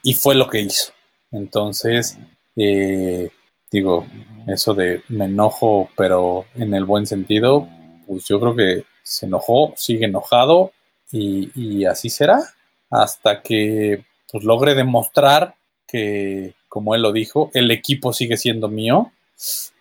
y fue lo que hizo. Entonces, eh, digo, eso de me enojo, pero en el buen sentido, pues yo creo que se enojó, sigue enojado, y, y así será, hasta que pues logre demostrar que, como él lo dijo, el equipo sigue siendo mío.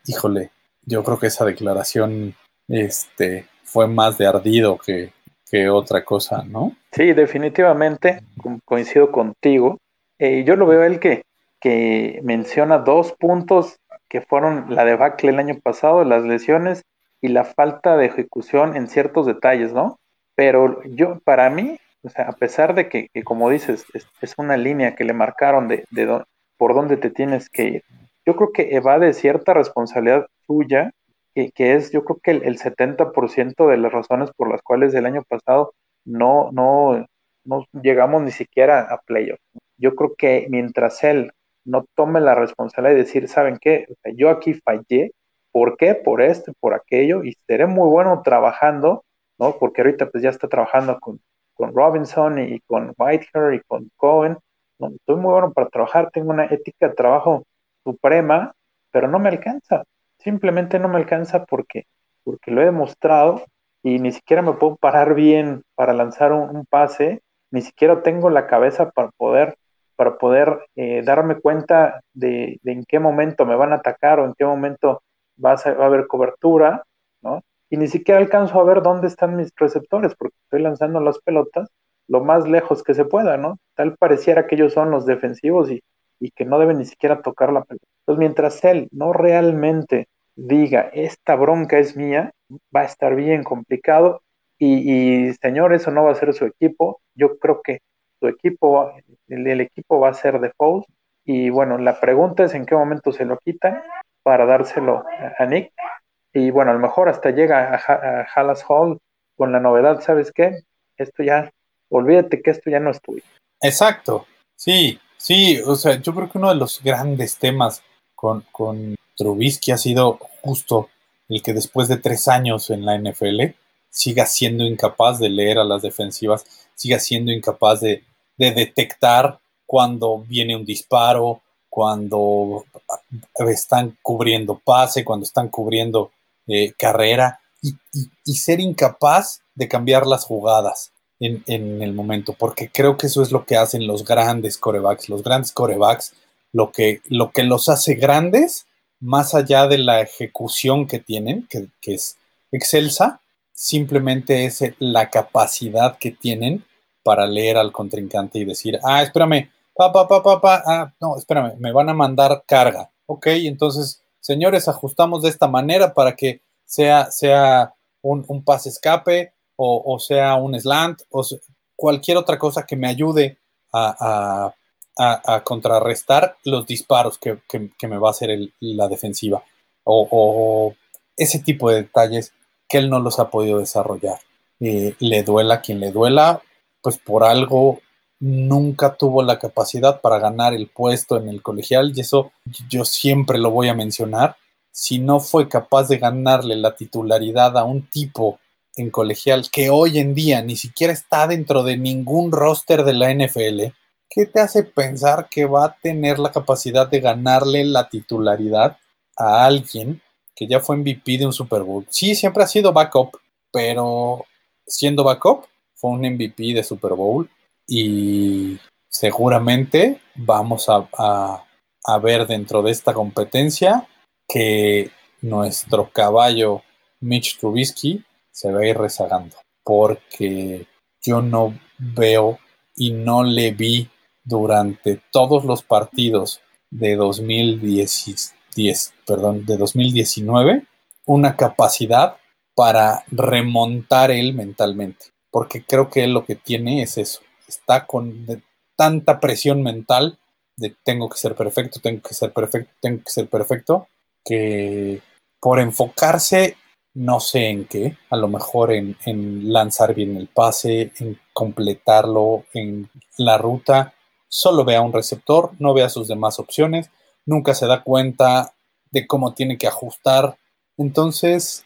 Híjole, yo creo que esa declaración este, fue más de ardido que, que otra cosa, ¿no? Sí, definitivamente, coincido contigo. Eh, yo lo veo él que, que menciona dos puntos que fueron la debacle el año pasado, las lesiones y la falta de ejecución en ciertos detalles, ¿no? Pero yo, para mí, o sea, a pesar de que, como dices, es, una línea que le marcaron de, de por dónde te tienes que ir, yo creo que evade cierta responsabilidad tuya, que, que es yo creo que el, el 70% de las razones por las cuales el año pasado no, no, no llegamos ni siquiera a playoff. Yo creo que mientras él no tome la responsabilidad de decir, ¿saben qué? Yo aquí fallé, ¿por qué? Por esto, por aquello, y seré muy bueno trabajando, ¿no? Porque ahorita pues ya está trabajando con, con Robinson y con Whitehair y con Cohen. No, estoy muy bueno para trabajar, tengo una ética de trabajo suprema, pero no me alcanza. Simplemente no me alcanza porque, porque lo he demostrado y ni siquiera me puedo parar bien para lanzar un, pase, ni siquiera tengo la cabeza para poder para poder eh, darme cuenta de, en qué momento me van a atacar o en qué momento va a haber cobertura, ¿no? Y ni siquiera alcanzo a ver dónde están mis receptores porque estoy lanzando las pelotas lo más lejos que se pueda, ¿no? Tal pareciera que ellos son los defensivos y, y que no deben ni siquiera tocar la pelota. Entonces, mientras él no realmente diga, esta bronca es mía, va a estar bien complicado y, señor, eso no va a ser su equipo. Yo creo que su equipo, el, equipo va a ser de Foles. Y bueno, la pregunta es en qué momento se lo quitan para dárselo a, Nick. Y bueno, a lo mejor hasta llega a, Hallas Hall con la novedad, ¿sabes qué? Esto ya, olvídate que esto ya no es tuyo. Exacto, sí, sí, o sea, yo creo que uno de los grandes temas con, con Trubisky ha sido justo el que después de tres años en la NFL siga siendo incapaz de leer a las defensivas, siga siendo incapaz de, detectar cuando viene un disparo, cuando están cubriendo pase, cuando están cubriendo eh, carrera y, ser incapaz de cambiar las jugadas en, el momento, porque creo que eso es lo que hacen los grandes corebacks. Los grandes corebacks, lo que, lo que los hace grandes, más allá de la ejecución que tienen, que, es excelsa, simplemente es la capacidad que tienen para leer al contrincante y decir, ah, espérame, pa, pa, pa, pa, pa, ah, no, espérame, me van a mandar carga. Ok, entonces, señores, ajustamos de esta manera para que sea, sea un, un pase escape o, sea un slant o cualquier otra cosa que me ayude a, contrarrestar los disparos que, me va a hacer la defensiva. o, ese tipo de detalles que él no los ha podido desarrollar. Eh, le duela quien le duela, pues por algo nunca tuvo la capacidad para ganar el puesto en el colegial y eso yo siempre lo voy a mencionar. Si no fue capaz de ganarle la titularidad a un tipo en colegial que hoy en día ni siquiera está dentro de ningún roster de la NFL, ¿qué te hace pensar que va a tener la capacidad de ganarle la titularidad a alguien que ya fue MVP de un Super Bowl. Sí, siempre ha sido backup, pero siendo backup, fue un MVP de Super Bowl y seguramente vamos a, ver dentro de esta competencia que nuestro caballo Mitch Trubisky se va a ir rezagando porque yo no veo y no le vi durante todos los partidos de 2010, perdón, de 2019 una capacidad para remontar él mentalmente, porque creo que él lo que tiene es eso, está con tanta presión mental de tengo que ser perfecto, tengo que ser perfecto, tengo que ser perfecto, que por enfocarse no sé en qué, a lo mejor en, en, lanzar bien el pase, en completarlo en la ruta, solo vea un receptor, no vea sus demás opciones, nunca se da cuenta de cómo tiene que ajustar. Entonces,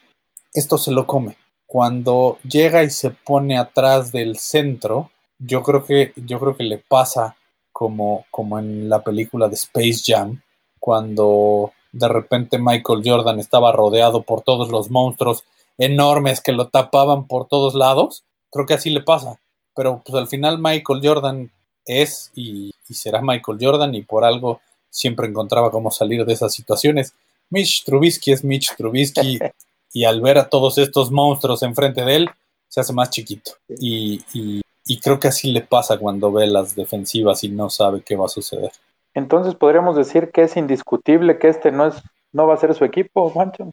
esto se lo come. Cuando llega y se pone atrás del centro, yo creo que, yo creo que le pasa como, como en la película de Space Jam, cuando de repente Michael Jordan estaba rodeado por todos los monstruos enormes que lo tapaban por todos lados. Creo que así le pasa. Pero pues al final Michael Jordan es y, y será Michael Jordan y por algo siempre encontraba cómo salir de esas situaciones. Mitch Trubisky es Mitch Trubisky (laughs) y al ver a todos estos monstruos enfrente de él, se hace más chiquito. Y, creo que así le pasa cuando ve las defensivas y no sabe qué va a suceder. Entonces podríamos decir que es indiscutible que este no es no va a ser su equipo, Juancho.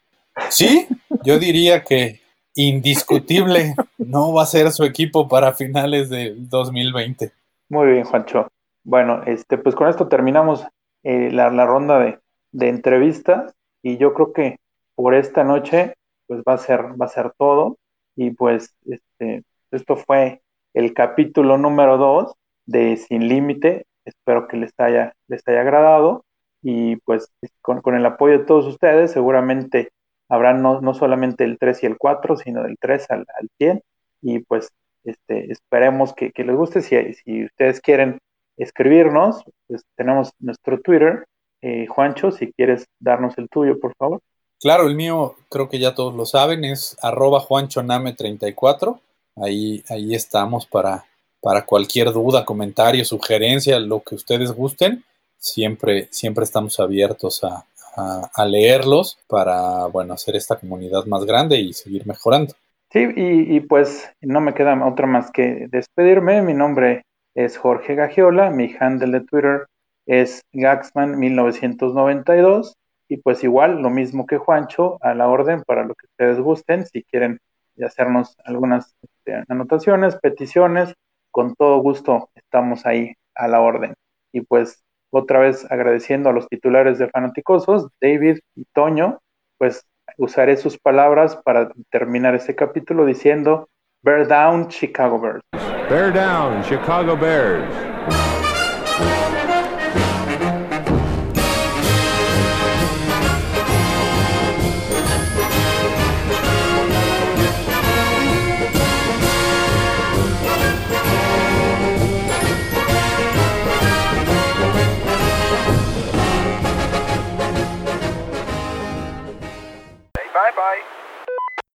Sí, yo diría que indiscutible no va a ser su equipo para finales de 2020. Muy bien, Juancho. Bueno, este, pues con esto terminamos eh, la, ronda de, de, entrevistas y yo creo que por esta noche pues va a ser, va a ser todo y pues este, esto fue el capítulo número 2 de Sin Límite, espero que les haya, les haya agradado y pues con, con el apoyo de todos ustedes seguramente habrá no, no, solamente el 3 y el 4, sino del 3 al, al 100 y pues este, esperemos que, les guste, si, si ustedes quieren escribirnos, pues tenemos nuestro Twitter. Eh, Juancho, si quieres darnos el tuyo, por favor. Claro, el mío creo que ya todos lo saben, es arroba juanchoname34. Ahí, ahí estamos para, para cualquier duda, comentario, sugerencia, lo que ustedes gusten, siempre, siempre estamos abiertos a, a, leerlos para, bueno, hacer esta comunidad más grande y seguir mejorando. Sí, y, y, pues no me queda otra más que despedirme. Mi nombre es Jorge Gagiola, mi handle de Twitter es Gaxman1992 y pues igual lo mismo que Juancho, a la orden para lo que ustedes gusten, si quieren hacernos algunas este, anotaciones, peticiones, con todo gusto estamos ahí a la orden. Y pues otra vez agradeciendo a los titulares de Fanaticosos, David y Toño, pues usaré sus palabras para terminar este capítulo diciendo, Bear down, Chicago Bears. Bear down, Chicago Bears.